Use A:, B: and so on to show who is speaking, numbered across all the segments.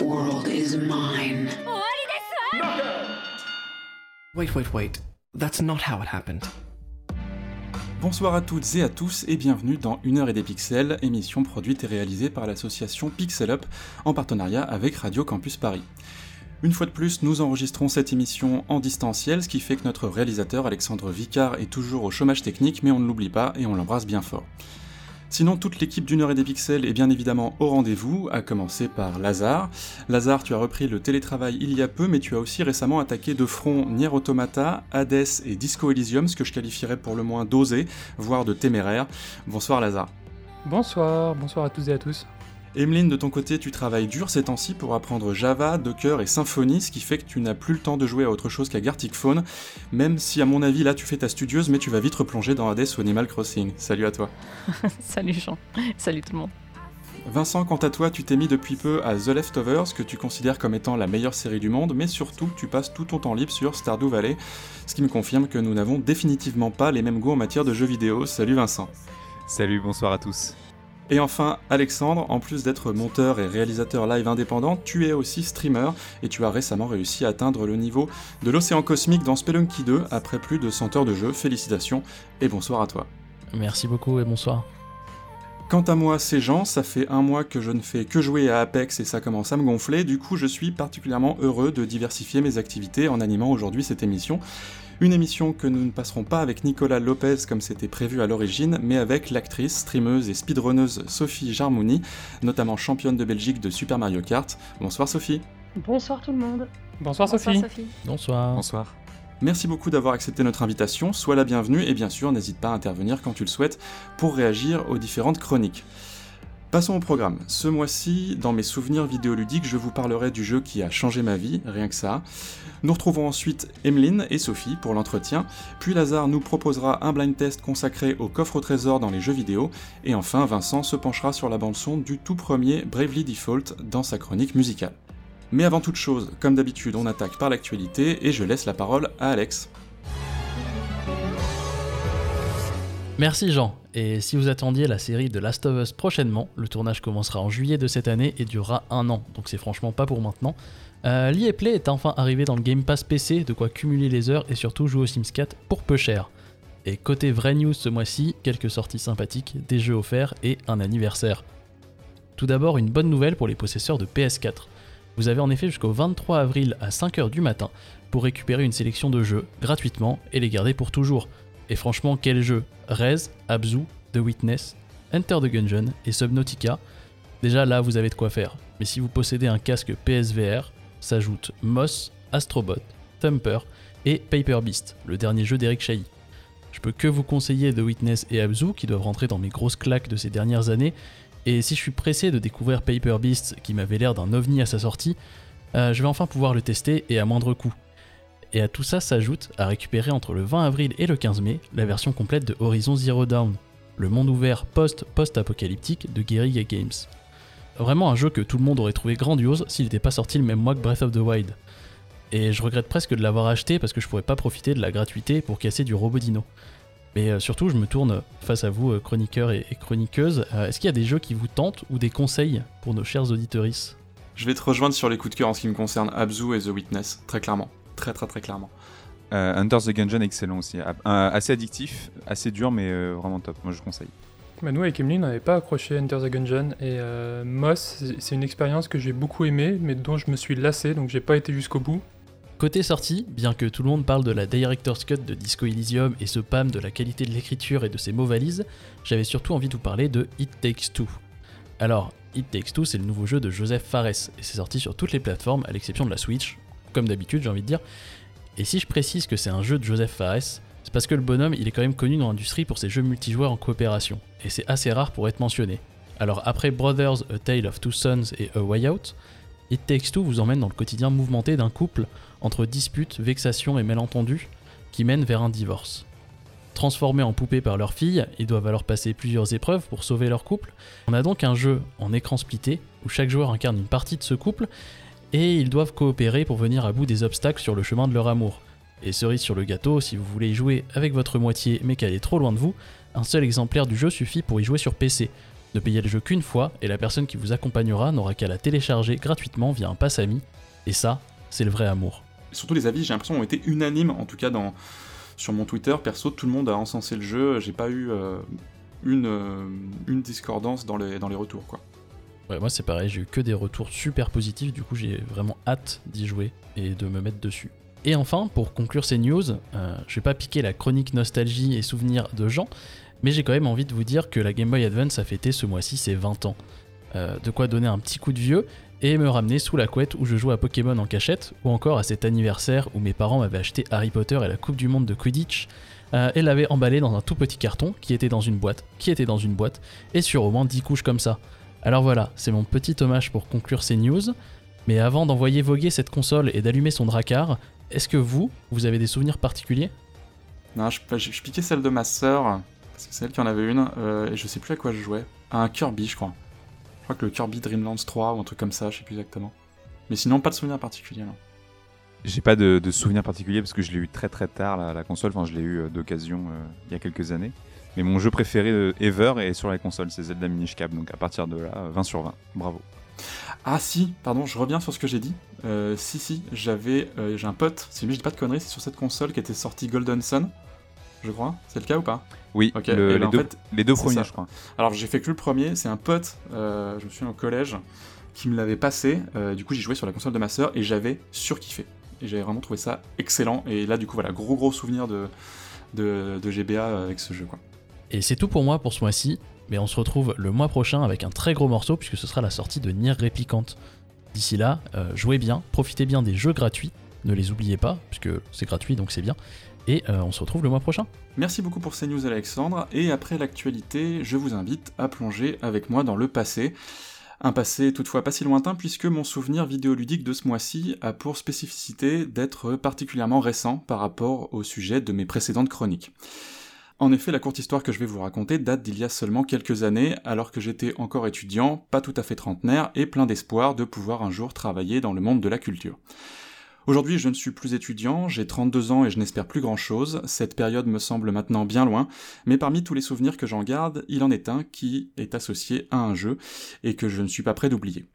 A: world is mine.
B: Wait, wait, wait. That's not how it happened.
C: Bonsoir à toutes et à tous et bienvenue dans Une heure et des pixels, émission produite et réalisée par l'association Pixel Up en partenariat avec Radio Campus Paris. Une fois de plus, nous enregistrons cette émission en distanciel, ce qui fait que notre réalisateur Alexandre Vicard est toujours au chômage technique, mais on ne l'oublie pas et on l'embrasse bien fort. Sinon, toute l'équipe d'une heure et des pixels est bien évidemment au rendez-vous, à commencer par Lazare. Lazare, tu as repris le télétravail il y a peu, mais tu as aussi récemment attaqué de front Nier Automata, Hades et Disco Elysium, ce que je qualifierais pour le moins d'osé, voire de téméraire. Bonsoir Lazare.
D: Bonsoir, bonsoir à tous et à tous.
C: Emeline, de ton côté, tu travailles dur ces temps-ci pour apprendre Java, Docker et Symfony, ce qui fait que tu n'as plus le temps de jouer à autre chose qu'à Gartic Phone, même si à mon avis là tu fais ta studieuse, mais tu vas vite replonger dans Hades ou Animal Crossing. Salut à toi.
E: Salut Jean, salut tout le monde.
C: Vincent, quant à toi, tu t'es mis depuis peu à The Leftovers, que tu considères comme étant la meilleure série du monde, mais surtout tu passes tout ton temps libre sur Stardew Valley, ce qui me confirme que nous n'avons définitivement pas les mêmes goûts en matière de jeux vidéo. Salut Vincent.
F: Salut, bonsoir à tous.
C: Et enfin, Alexandre, en plus d'être monteur et réalisateur live indépendant, tu es aussi streamer et tu as récemment réussi à atteindre le niveau de l'océan cosmique dans Spelunky 2 après plus de 100 heures de jeu. Félicitations et bonsoir à toi.
G: Merci beaucoup et bonsoir.
C: Quant à moi, c'est Jean, ça fait un mois que je ne fais que jouer à Apex et ça commence à me gonfler, du coup je suis particulièrement heureux de diversifier mes activités en animant aujourd'hui cette émission. Une émission que nous ne passerons pas avec Nicolas Lopez comme c'était prévu à l'origine, mais avec l'actrice, streameuse et speedrunneuse Sophie Jarmouni, notamment championne de Belgique de Super Mario Kart. Bonsoir Sophie.
H: Bonsoir tout le monde.
D: Bonsoir,
E: Bonsoir
D: Sophie.
G: Bonsoir.
F: Bonsoir.
C: Merci beaucoup d'avoir accepté notre invitation, sois la bienvenue et bien sûr n'hésite pas à intervenir quand tu le souhaites pour réagir aux différentes chroniques. Passons au programme. Ce mois-ci, dans mes souvenirs vidéoludiques, je vous parlerai du jeu qui a changé ma vie, rien que ça. Nous retrouvons ensuite Emeline et Sophie pour l'entretien, puis Lazare nous proposera un blind test consacré au coffre au trésor dans les jeux vidéo, et enfin Vincent se penchera sur la bande-son du tout premier Bravely Default dans sa chronique musicale. Mais avant toute chose, comme d'habitude, on attaque par l'actualité et je laisse la parole à Alex.
G: Merci Jean. Et si vous attendiez la série de Last of Us prochainement, le tournage commencera en juillet de cette année et durera un an, donc c'est franchement pas pour maintenant. Euh, Play est enfin arrivé dans le Game Pass PC, de quoi cumuler les heures et surtout jouer au Sims 4 pour peu cher. Et côté vraie news ce mois-ci, quelques sorties sympathiques, des jeux offerts et un anniversaire. Tout d'abord, une bonne nouvelle pour les possesseurs de PS4. Vous avez en effet jusqu'au 23 avril à 5h du matin pour récupérer une sélection de jeux gratuitement et les garder pour toujours. Et franchement, quel jeu Rez, Abzu, The Witness, Enter the Gungeon et Subnautica. Déjà là, vous avez de quoi faire. Mais si vous possédez un casque PSVR, s'ajoutent Moss, Astrobot, Thumper et Paper Beast, le dernier jeu d'Eric Chahi. Je peux que vous conseiller The Witness et Abzu qui doivent rentrer dans mes grosses claques de ces dernières années. Et si je suis pressé de découvrir Paper Beast qui m'avait l'air d'un ovni à sa sortie, euh, je vais enfin pouvoir le tester et à moindre coût. Et à tout ça s'ajoute à récupérer entre le 20 avril et le 15 mai la version complète de Horizon Zero Dawn, le monde ouvert post-post-apocalyptique de Guerrilla Games. Vraiment un jeu que tout le monde aurait trouvé grandiose s'il n'était pas sorti le même mois que Breath of the Wild. Et je regrette presque de l'avoir acheté parce que je pourrais pas profiter de la gratuité pour casser du robot dino. Mais euh, surtout, je me tourne face à vous, euh, chroniqueurs et, chroniqueuses. Euh, Est-ce qu'il y a des jeux qui vous tentent ou des conseils pour nos chers auditeuristes?
C: Je vais te rejoindre sur les coups de cœur en ce qui me concerne Abzu et The Witness, très clairement. Très très très clairement.
F: Euh, Under the Gungeon, excellent aussi. Ah, euh, assez addictif, assez dur, mais euh, vraiment top. Moi, je conseille.
D: Bah, nous, avec Emeline, on n'avait pas accroché Enter the Gungeon. Et euh, Moss, c'est- c'est une expérience que j'ai beaucoup aimée, mais dont je me suis lassé, donc j'ai pas été jusqu'au bout.
G: Côté sortie, bien que tout le monde parle de la Director's Cut de Disco Elysium et se pâme de la qualité de l'écriture et de ses mots valises, j'avais surtout envie de vous parler de It Takes Two. Alors, It Takes Two, c'est le nouveau jeu de Joseph Fares, et c'est sorti sur toutes les plateformes, à l'exception de la Switch, comme d'habitude j'ai envie de dire. Et si je précise que c'est un jeu de Joseph Fares, c'est parce que le bonhomme, il est quand même connu dans l'industrie pour ses jeux multijoueurs en coopération, et c'est assez rare pour être mentionné. Alors après Brothers, A Tale of Two Sons et A Way Out, It Takes Two vous emmène dans le quotidien mouvementé d'un couple entre disputes, vexations et malentendus qui mènent vers un divorce. Transformés en poupées par leur fille, ils doivent alors passer plusieurs épreuves pour sauver leur couple. On a donc un jeu en écran splitté où chaque joueur incarne une partie de ce couple et ils doivent coopérer pour venir à bout des obstacles sur le chemin de leur amour. Et cerise sur le gâteau, si vous voulez y jouer avec votre moitié mais qu'elle est trop loin de vous, un seul exemplaire du jeu suffit pour y jouer sur PC. Ne payez le jeu qu'une fois et la personne qui vous accompagnera n'aura qu'à la télécharger gratuitement via un pass ami. Et ça, c'est le vrai amour.
C: Surtout les avis, j'ai l'impression, ont été unanimes, en tout cas dans, sur mon Twitter. Perso, tout le monde a encensé le jeu. J'ai pas eu euh, une, euh, une discordance dans les, dans les retours, quoi.
G: Ouais, moi c'est pareil, j'ai eu que des retours super positifs, du coup j'ai vraiment hâte d'y jouer et de me mettre dessus. Et enfin, pour conclure ces news, euh, je vais pas piquer la chronique nostalgie et souvenirs de gens, mais j'ai quand même envie de vous dire que la Game Boy Advance a fêté ce mois-ci ses 20 ans. de quoi donner un petit coup de vieux et me ramener sous la couette où je joue à Pokémon en cachette, ou encore à cet anniversaire où mes parents m'avaient acheté Harry Potter et la Coupe du Monde de Quidditch, euh, et l'avaient emballé dans un tout petit carton qui était dans une boîte, qui était dans une boîte, et sur au moins 10 couches comme ça. Alors voilà, c'est mon petit hommage pour conclure ces news, mais avant d'envoyer voguer cette console et d'allumer son dracard, est-ce que vous, vous avez des souvenirs particuliers?
C: Non, je, je, piquais celle de ma sœur, parce que c'est elle qui en avait une, euh, et je sais plus à quoi je jouais. À un Kirby, je crois. Je crois que le Kirby Dreamlands 3 ou un truc comme ça, je sais plus exactement. Mais sinon, pas de souvenir particulier. Non.
F: J'ai pas de, de souvenir particulier parce que je l'ai eu très très tard la, la console, enfin je l'ai eu euh, d'occasion euh, il y a quelques années. Mais mon jeu préféré de ever est sur la console, c'est Zelda Minish Cap, donc à partir de là, 20 sur 20. Bravo.
C: Ah si, pardon, je reviens sur ce que j'ai dit. Euh, si si, j'avais, euh, j'ai un pote, si je dis pas de conneries, c'est sur cette console qui était sortie Golden Sun, je crois. C'est le cas ou pas?
F: Oui,
C: Ok,
F: le-
C: et
F: les,
C: ben, en
F: deux,
C: fait,
F: les deux premiers,
C: ça.
F: je crois.
C: Alors j'ai fait que le premier, c'est un pote, euh, je me souviens au collège, qui me l'avait passé. euh, du coup j'ai joué sur la console de ma sœur et j'avais surkiffé. Et j'avais vraiment trouvé ça excellent. Et là du coup voilà, gros gros souvenir de, de, de GBA avec ce jeu quoi.
G: Et c'est tout pour moi pour ce mois-ci, mais on se retrouve le mois prochain avec un très gros morceau puisque ce sera la sortie de Nier Replicant. D'ici là, euh, jouez bien, profitez bien des jeux gratuits, ne les oubliez pas, puisque c'est gratuit donc c'est bien, et euh, on se retrouve le mois prochain.
C: Merci beaucoup pour ces news Alexandre, et après l'actualité, je vous invite à plonger avec moi dans le passé. Un passé toutefois pas si lointain puisque mon souvenir vidéoludique de ce mois-ci a pour spécificité d'être particulièrement récent par rapport au sujet de mes précédentes chroniques. En effet, la courte histoire que je vais vous raconter date d'il y a seulement quelques années, alors que j'étais encore étudiant, pas tout à fait trentenaire, et plein d'espoir de pouvoir un jour travailler dans le monde de la culture. Aujourd'hui, je ne suis plus étudiant, j'ai 32 ans et je n'espère plus grand-chose, cette période me semble maintenant bien loin, mais parmi tous les souvenirs que j'en garde, il en est un qui est associé à un jeu et que je ne suis pas prêt d'oublier.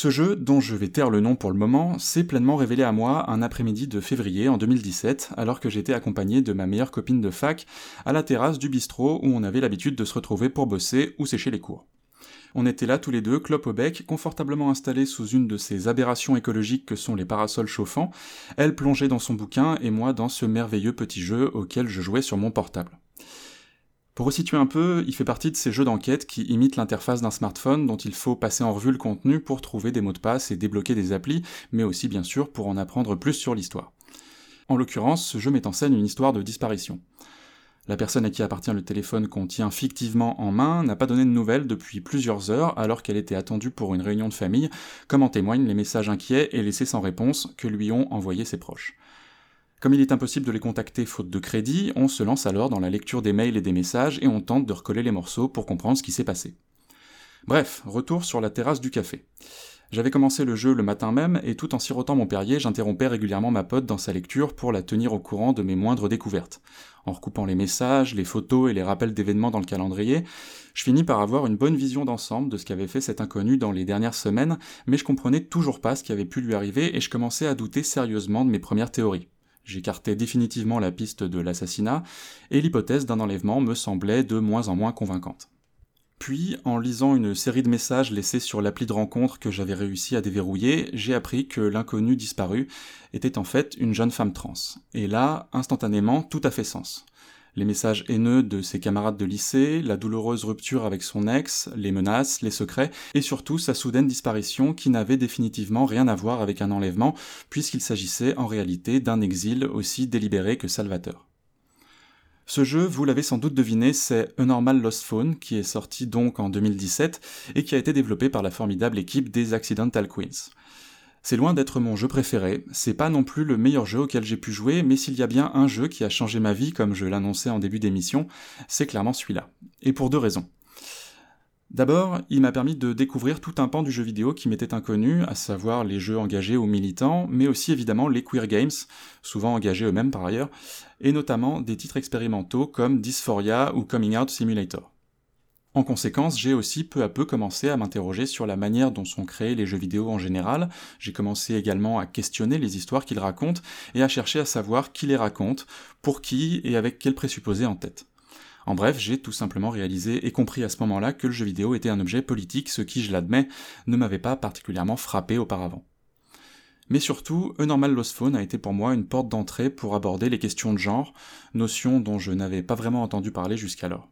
C: Ce jeu, dont je vais taire le nom pour le moment, s'est pleinement révélé à moi un après-midi de février en 2017, alors que j'étais accompagné de ma meilleure copine de fac à la terrasse du bistrot où on avait l'habitude de se retrouver pour bosser ou sécher les cours. On était là tous les deux, clope au bec, confortablement installés sous une de ces aberrations écologiques que sont les parasols chauffants, elle plongeait dans son bouquin et moi dans ce merveilleux petit jeu auquel je jouais sur mon portable. Pour resituer un peu, il fait partie de ces jeux d'enquête qui imitent l'interface d'un smartphone dont il faut passer en revue le contenu pour trouver des mots de passe et débloquer des applis, mais aussi bien sûr pour en apprendre plus sur l'histoire. En l'occurrence, ce jeu met en scène une histoire de disparition. La personne à qui appartient le téléphone qu'on tient fictivement en main n'a pas donné de nouvelles depuis plusieurs heures alors qu'elle était attendue pour une réunion de famille, comme en témoignent les messages inquiets et laissés sans réponse que lui ont envoyés ses proches. Comme il est impossible de les contacter faute de crédit, on se lance alors dans la lecture des mails et des messages et on tente de recoller les morceaux pour comprendre ce qui s'est passé. Bref, retour sur la terrasse du café. J'avais commencé le jeu le matin même, et tout en sirotant mon Perrier, j'interrompais régulièrement ma pote dans sa lecture pour la tenir au courant de mes moindres découvertes. En recoupant les messages, les photos et les rappels d'événements dans le calendrier, je finis par avoir une bonne vision d'ensemble de ce qu'avait fait cet inconnu dans les dernières semaines, mais je comprenais toujours pas ce qui avait pu lui arriver et je commençais à douter sérieusement de mes premières théories. J'écartais définitivement la piste de l'assassinat, et l'hypothèse d'un enlèvement me semblait de moins en moins convaincante. Puis, en lisant une série de messages laissés sur l'appli de rencontre que j'avais réussi à déverrouiller, j'ai appris que l'inconnu disparu était en fait une jeune femme trans. Et là, instantanément, tout a fait sens. Les messages haineux de ses camarades de lycée, la douloureuse rupture avec son ex, les menaces, les secrets, et surtout sa soudaine disparition qui n'avait définitivement rien à voir avec un enlèvement, puisqu'il s'agissait en réalité d'un exil aussi délibéré que salvateur. Ce jeu, vous l'avez sans doute deviné, c'est A Normal Lost Phone, qui est sorti donc en 2017 et qui a été développé par la formidable équipe des Accidental Queens. C'est loin d'être mon jeu préféré, c'est pas non plus le meilleur jeu auquel j'ai pu jouer, mais s'il y a bien un jeu qui a changé ma vie, comme je l'annonçais en début d'émission, c'est clairement celui-là. Et pour deux raisons. D'abord, il m'a permis de découvrir tout un pan du jeu vidéo qui m'était inconnu, à savoir les jeux engagés ou militants, mais aussi évidemment les queer games, souvent engagés eux-mêmes par ailleurs, et notamment des titres expérimentaux comme Dysphoria ou Coming Out Simulator. En conséquence, j'ai aussi peu à peu commencé à m'interroger sur la manière dont sont créés les jeux vidéo en général, j'ai commencé également à questionner les histoires qu'ils racontent et à chercher à savoir qui les raconte, pour qui et avec quels présupposés en tête. En bref, j'ai tout simplement réalisé et compris à ce moment-là que le jeu vidéo était un objet politique, ce qui, je l'admets, ne m'avait pas particulièrement frappé auparavant. Mais surtout, A Normal Lost Phone a été pour moi une porte d'entrée pour aborder les questions de genre, notion dont je n'avais pas vraiment entendu parler jusqu'alors.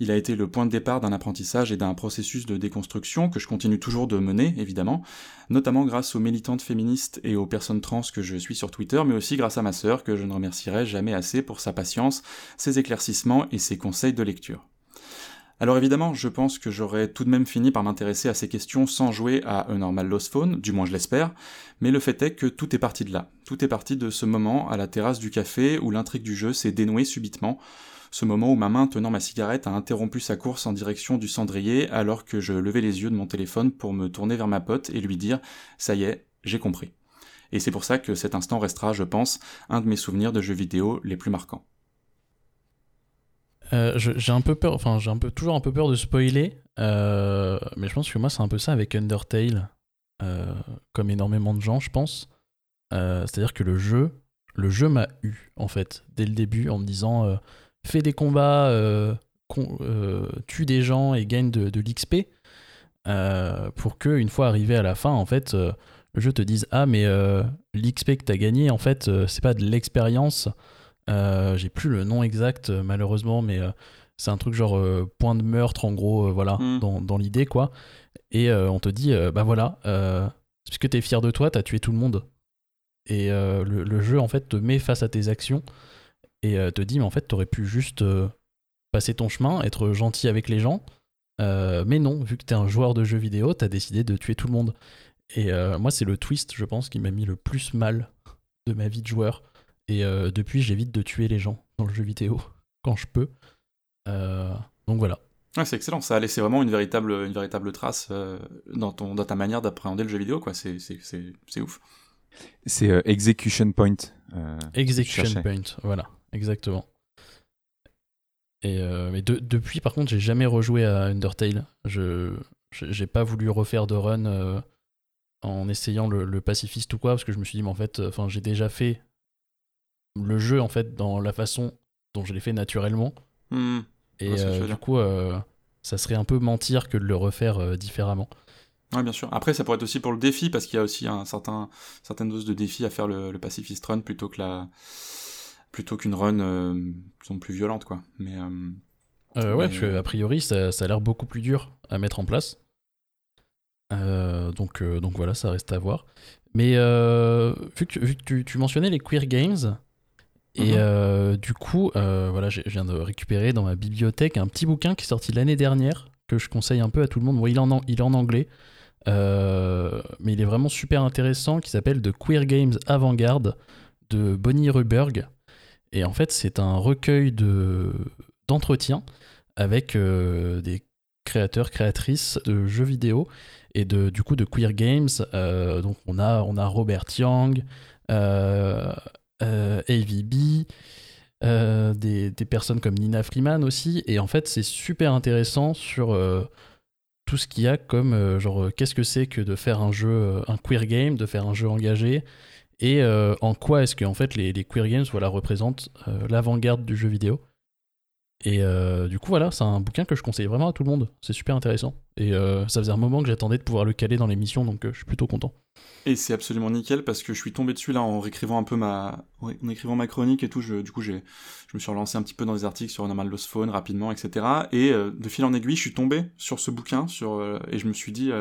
C: Il a été le point de départ d'un apprentissage et d'un processus de déconstruction que je continue toujours de mener, évidemment, notamment grâce aux militantes féministes et aux personnes trans que je suis sur Twitter, mais aussi grâce à ma sœur que je ne remercierai jamais assez pour sa patience, ses éclaircissements et ses conseils de lecture. Alors évidemment, je pense que j'aurais tout de même fini par m'intéresser à ces questions sans jouer à un normal Lost Phone, du moins je l'espère, mais le fait est que tout est parti de là. Tout est parti de ce moment à la terrasse du café où l'intrigue du jeu s'est dénouée subitement, ce moment où ma main tenant ma cigarette a interrompu sa course en direction du cendrier alors que je levais les yeux de mon téléphone pour me tourner vers ma pote et lui dire Ça y est, j'ai compris. Et c'est pour ça que cet instant restera, je pense, un de mes souvenirs de jeux vidéo les plus marquants.
G: Euh, j'ai un peu peur, enfin j'ai toujours un peu peur de spoiler, euh, mais je pense que moi c'est un peu ça avec Undertale, euh, comme énormément de gens, je pense. C'est-à-dire que le jeu, le jeu m'a eu en fait dès le début en me disant fais des combats, euh, euh, tue des gens et gagne de, l'XP, euh, pour que une fois arrivé à la fin, en fait, le jeu te dise ah mais l'XP que t'as gagné, en fait, c'est pas de l'expérience. J'ai plus le nom exact malheureusement, mais c'est un truc genre point de meurtre en gros, voilà, hmm. dans, l'idée quoi. Et on te dit bah voilà, puisque t'es fier de toi, t'as tué tout le monde. Et le, jeu en fait te met face à tes actions et euh, te dit mais en fait t'aurais pu juste euh, passer ton chemin, être gentil avec les gens, euh, mais non, vu que t'es un joueur de jeux vidéo, t'as décidé de tuer tout le monde. Et moi c'est le twist, je pense, qui m'a mis le plus mal de ma vie de joueur. Et depuis j'évite de tuer les gens dans le jeu vidéo quand je peux. donc voilà.
C: c'est excellent, ça a laissé vraiment une véritable, une véritable trace dans, ton, dans ta manière d'appréhender le jeu vidéo, quoi. C'est, c'est, ouf.
F: C'est Execution Point.
G: execution Point, voilà exactement. Et euh, mais depuis, par contre, j'ai jamais rejoué à Undertale. Je j'ai pas voulu refaire de run euh, en essayant le, pacifiste ou quoi, parce que je me suis dit, mais en fait, enfin, j'ai déjà fait le jeu en fait dans la façon dont je l'ai fait naturellement. Hmm. Et euh, du coup, ça serait un peu mentir que de le refaire différemment.
C: Ouais, bien sûr. Après, ça pourrait être aussi pour le défi, parce qu'il y a aussi un certain, certaine dose de défi à faire le, le pacifist run plutôt que la plutôt qu'une run euh, plus violente, quoi. Mais, euh,
G: euh, ouais, parce qu'a priori, ça, ça a l'air beaucoup plus dur à mettre en place. donc, donc voilà, ça reste à voir. Mais vu que, vu que tu, mentionnais les queer games, et mhm. du coup, voilà, je viens de récupérer dans ma bibliothèque un petit bouquin qui est sorti l'année dernière, que je conseille un peu à tout le monde. Bon, il, est en, il est en anglais, mais il est vraiment super intéressant, qui s'appelle The Queer Games Avant-Garde de Bonnie Ruberg. Et en fait, c'est un recueil de d'entretiens avec euh, des créateurs, créatrices de jeux vidéo et de, du coup de queer games. Euh, donc on a, on a Robert Young, euh, AVB, des, des, personnes comme Nina Freeman aussi. Et en fait, c'est super intéressant sur tout ce qu'il y a comme genre qu'est-ce que c'est que de faire un jeu, un queer game, de faire un jeu engagé et euh, en quoi est-ce que en fait les, queer games voilà, représentent euh, l'avant-garde du jeu vidéo? Et euh, du coup voilà, c'est un bouquin que je conseille vraiment à tout le monde, c'est super intéressant. Et ça faisait un moment que j'attendais de pouvoir le caler dans l'émission, donc je suis plutôt content.
C: Et c'est absolument nickel parce que je suis tombé dessus là en réécrivant un peu ma, en écrivant ma chronique et tout. Du coup, j'ai, je me suis relancé un petit peu dans les articles sur Normal Lost Phone rapidement, etc. Et de fil en aiguille, je suis tombé sur ce bouquin, sur et je me suis dit,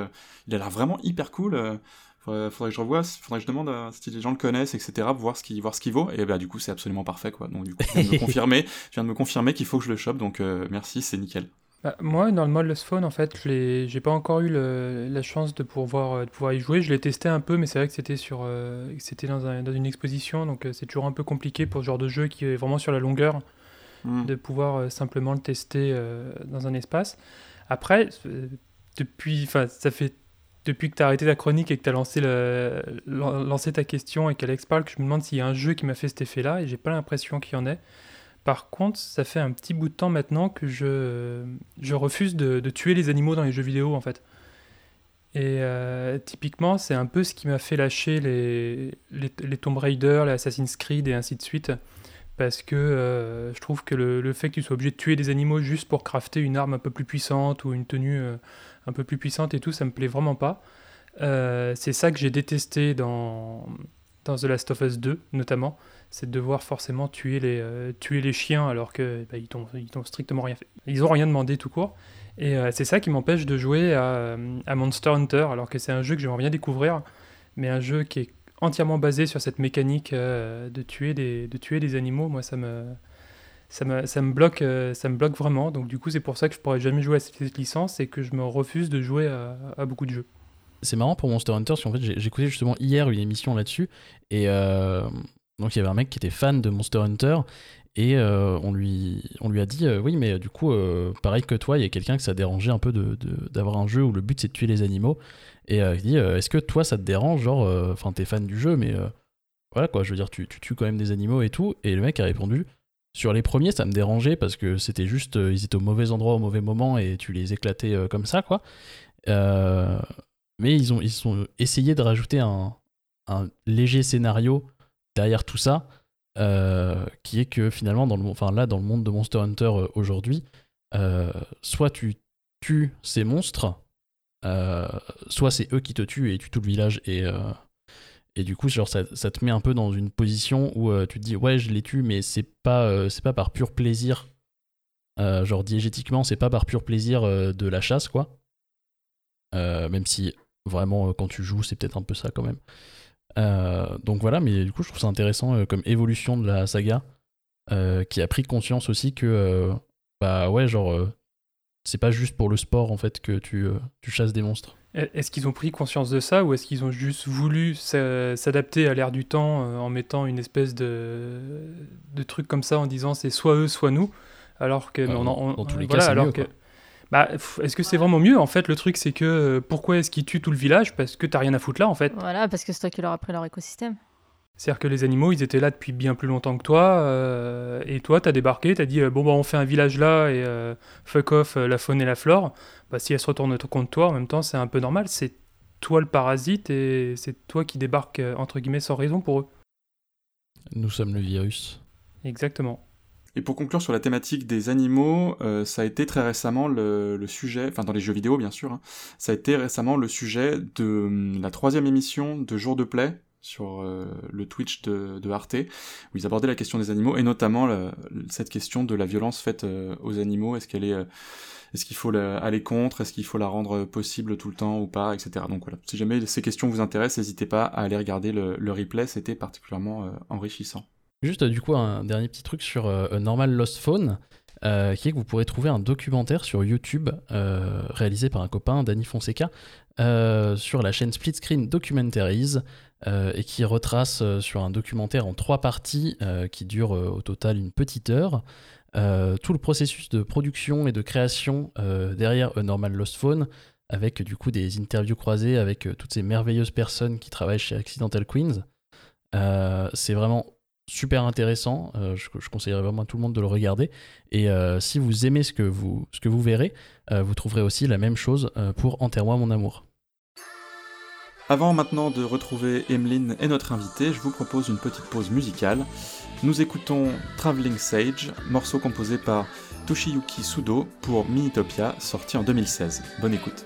C: il a l'air vraiment hyper cool Faudrait, faudrait que je revoie, faudrait que je demande euh, si les gens le connaissent, etc., pour voir ce qu'il voir ce qu'il vaut. Et bah du coup, c'est absolument parfait, quoi. Donc du coup, tu viens de me confirmer, tu viens de me confirmer qu'il faut que je le chope, donc euh, merci, c'est nickel.
D: Bah, moi, dans le mode Lost Phone, en fait, je j'ai pas encore eu le- la chance de pouvoir, euh, de pouvoir y jouer. Je l'ai testé un peu, mais c'est vrai que c'était sur, euh, c'était dans, un- dans une exposition, donc c'est toujours un peu compliqué pour ce genre de jeu qui est vraiment sur la longueur
C: Mm.
D: de pouvoir simplement le tester dans un espace. Après, depuis, enfin, ça fait depuis que tu as arrêté ta chronique et que tu as lancé, ta question et qu'Alex parle, je me demande s'il y a un jeu qui m'a fait cet effet-là, et j'ai pas l'impression qu'il y en ait. Par contre, ça fait un petit bout de temps maintenant que je, refuse de, tuer les animaux dans les jeux vidéo, en fait. Et euh, typiquement, c'est un peu ce qui m'a fait lâcher les, Tomb Raider, les Assassin's Creed et ainsi de suite. Parce que euh, je trouve que le, le fait que tu sois obligé de tuer des animaux juste pour crafter une arme un peu plus puissante ou une tenue euh, un peu plus puissante et tout, ça me plaît vraiment pas. Euh, c'est ça que j'ai détesté dans, The Last of Us 2, notamment. C'est de devoir forcément tuer les, euh, chiens alors que bah, ils t'ont strictement rien fait. Ils ont rien demandé tout court. Et euh, c'est ça qui m'empêche de jouer à, Monster Hunter, alors que c'est un jeu que j'aimerais bien découvrir, mais un jeu qui est entièrement basé sur cette mécanique de, de tuer des animaux. Moi, ça me, ça me, ça me, bloque, euh, ça me bloque vraiment. Donc, du coup, c'est pour ça que je pourrais jamais jouer à cette licence et que je me refuse de jouer à, beaucoup de jeux.
G: C'est marrant pour Monster Hunter, parce qu'en fait, écouté justement hier une émission là-dessus, et euh, donc il y avait un mec qui était fan de Monster Hunter, et euh, on, lui, on lui a dit, oui, mais du coup, pareil que toi, il y a quelqu'un que ça dérangeait un peu d'avoir de, d'avoir un jeu où le but c'est de tuer les animaux, et il dit, est-ce que toi ça te dérange, genre, enfin, t'es fan du jeu, mais voilà quoi, je veux dire, tu, tu tues quand même des animaux et tout, et le mec a répondu, sur les premiers, ça me dérangeait parce que c'était juste, euh, ils étaient au mauvais endroit au mauvais moment et tu les éclatais euh, comme ça, quoi. Euh, mais ils ont, essayé de rajouter un, léger scénario derrière tout ça, qui est que finalement, dans le, là, dans le monde de Monster Hunter aujourd'hui, soit tu tues ces monstres, soit c'est eux qui te tuent et tuent tout le village et et du coup genre ça, te met un peu dans une position où euh, tu te dis ouais je les tue mais c'est pas euh, pas par pur plaisir. Euh, genre diégétiquement c'est pas par pur plaisir de la chasse quoi. Même si vraiment quand tu joues c'est peut-être un peu ça quand même. Donc voilà mais du coup je trouve ça intéressant comme évolution de la saga qui a pris conscience aussi que bah ouais genre c'est pas juste pour le sport en fait que tu, euh, tu chasses des monstres.
D: Est-ce qu'ils ont pris conscience de ça ou est-ce qu'ils ont juste voulu s'adapter à l'ère du temps euh, en mettant une espèce de, de truc comme ça en disant c'est soit eux soit nous alors que
G: Euh,
D: on,
G: dans-
D: on-
G: dans tous les
D: voilà,
G: cas, c'est
D: alors
G: mieux,
D: que bah, est-ce que c'est vraiment mieux en fait le truc c'est que euh, pourquoi est-ce qu'ils tuent tout le village? Parce que t'as rien à foutre là en fait.
E: Voilà, parce que c'est toi qui leur as pris leur écosystème.
D: C'est-à-dire que les animaux, ils étaient là depuis bien plus longtemps que toi, euh, et toi, t'as débarqué, t'as dit, euh, bon, bah, on fait un village là, et euh, fuck off euh, la faune et la flore. Bah, si elles se retournent contre toi, en même temps, c'est un peu normal. C'est toi le parasite, et c'est toi qui débarques, euh, entre guillemets, sans raison pour eux.
G: nous sommes le virus
D: Exactement.
C: Et pour conclure sur la thématique des animaux, euh, ça a été très récemment le, le sujet, enfin dans les jeux vidéo bien sûr, hein, ça a été récemment le sujet de hum, la troisième émission de Jour de Play sur euh, le Twitch de, Arte, où ils abordaient la question des animaux, et notamment cette question de la violence faite euh, aux animaux, est-ce qu'elle est... euh, est-ce qu'il faut aller contre? Est-ce qu'il faut la rendre possible tout le temps ou pas Etc. Donc voilà, si jamais ces questions vous intéressent, n'hésitez pas à aller regarder le, replay, c'était particulièrement enrichissant.
G: Juste du coup un dernier petit truc sur Normal Lost Phone, qui est que vous pourrez trouver un documentaire sur YouTube réalisé par un copain, Danny Fonseca, sur la chaîne Split Screen Documentaries, euh, et qui retrace euh, sur un documentaire en trois parties euh, qui dure au total une petite heure. tout le processus de production et de création derrière A Normal Lost Phone, avec du coup des interviews croisées avec toutes ces merveilleuses personnes qui travaillent chez Accidental Queens. C'est vraiment super intéressant. Je, conseillerais vraiment à tout le monde de le regarder. Et si vous aimez ce que vous, ce que vous verrez, vous trouverez aussi la même chose pour Enterre-moi mon amour.
C: Avant maintenant de retrouver Emeline et notre invité, je vous propose une petite pause musicale. Nous écoutons Traveling Sage, morceau composé par Toshiyuki Sudo pour Minitopia, sorti en 2016. Bonne écoute.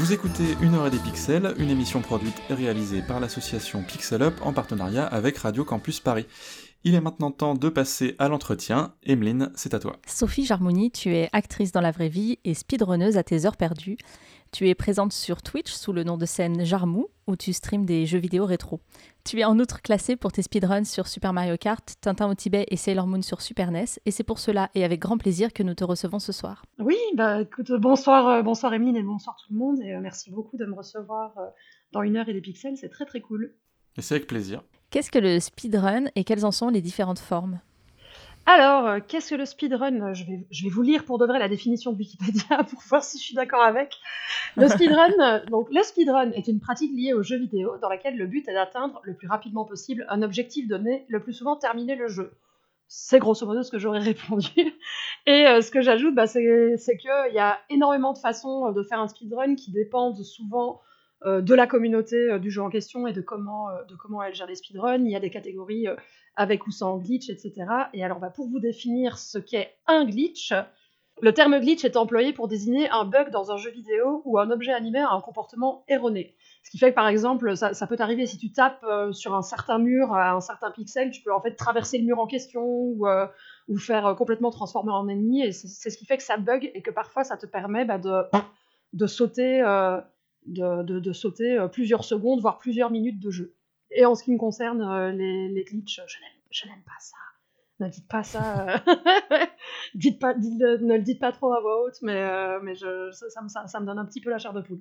C: Vous écoutez Une heure et des pixels, une émission produite et réalisée par l'association Pixel Up en partenariat avec Radio Campus Paris. Il est maintenant temps de passer à l'entretien. Emeline, c'est à toi.
E: Sophie Jarmoni, tu es actrice dans la vraie vie et speedrunneuse à tes heures perdues. Tu es présente sur Twitch sous le nom de scène Jarmou, où tu streams des jeux vidéo rétro. Tu es en outre classée pour tes speedruns sur Super Mario Kart, Tintin au Tibet et Sailor Moon sur Super NES, et c'est pour cela et avec grand plaisir que nous te recevons ce soir.
I: Oui, bah écoute, bonsoir, euh, bonsoir Emeline et bonsoir tout le monde, et euh, merci beaucoup de me recevoir euh, dans une heure et des pixels, c'est très très cool.
C: Et c'est avec plaisir.
E: Qu'est-ce que le speedrun et quelles en sont les différentes formes?
I: Alors, euh, qu'est-ce que le speedrun? Je vais, vous lire pour de vrai la définition de Wikipédia pour voir si je suis d'accord avec. Le speedrun, euh, donc, le speedrun est une pratique liée aux jeux vidéo dans laquelle le but est d'atteindre le plus rapidement possible un objectif donné, le plus souvent terminer le jeu. C'est grosso modo ce que j'aurais répondu. Et euh, ce que j'ajoute, bah, c'est qu'il y a énormément de façons de faire un speedrun qui dépendent souvent de la communauté du jeu en question et de comment elle gère les speedruns. Il y a des catégories avec ou sans glitch, etc. Et alors, pour vous définir ce qu'est un glitch, le terme glitch est employé pour désigner un bug dans un jeu vidéo ou un objet animé a un comportement erroné. Ce qui fait que par exemple, ça, peut t'arriver si tu tapes euh, sur un certain mur à un certain pixel, tu peux en fait traverser le mur en question ou, euh, faire euh, complètement transformer en ennemi. Et c'est ce qui fait que ça bug et que parfois ça te permet bah, de, sauter plusieurs secondes, voire plusieurs minutes de jeu. Et en ce qui me concerne, euh, les, les glitches, je n'aime pas ça. Ne dites pas ça. Euh, dites pas, ne le dites pas trop à voix haute, mais, euh, mais je, ça, me, ça, me donne un petit peu la chair de poule.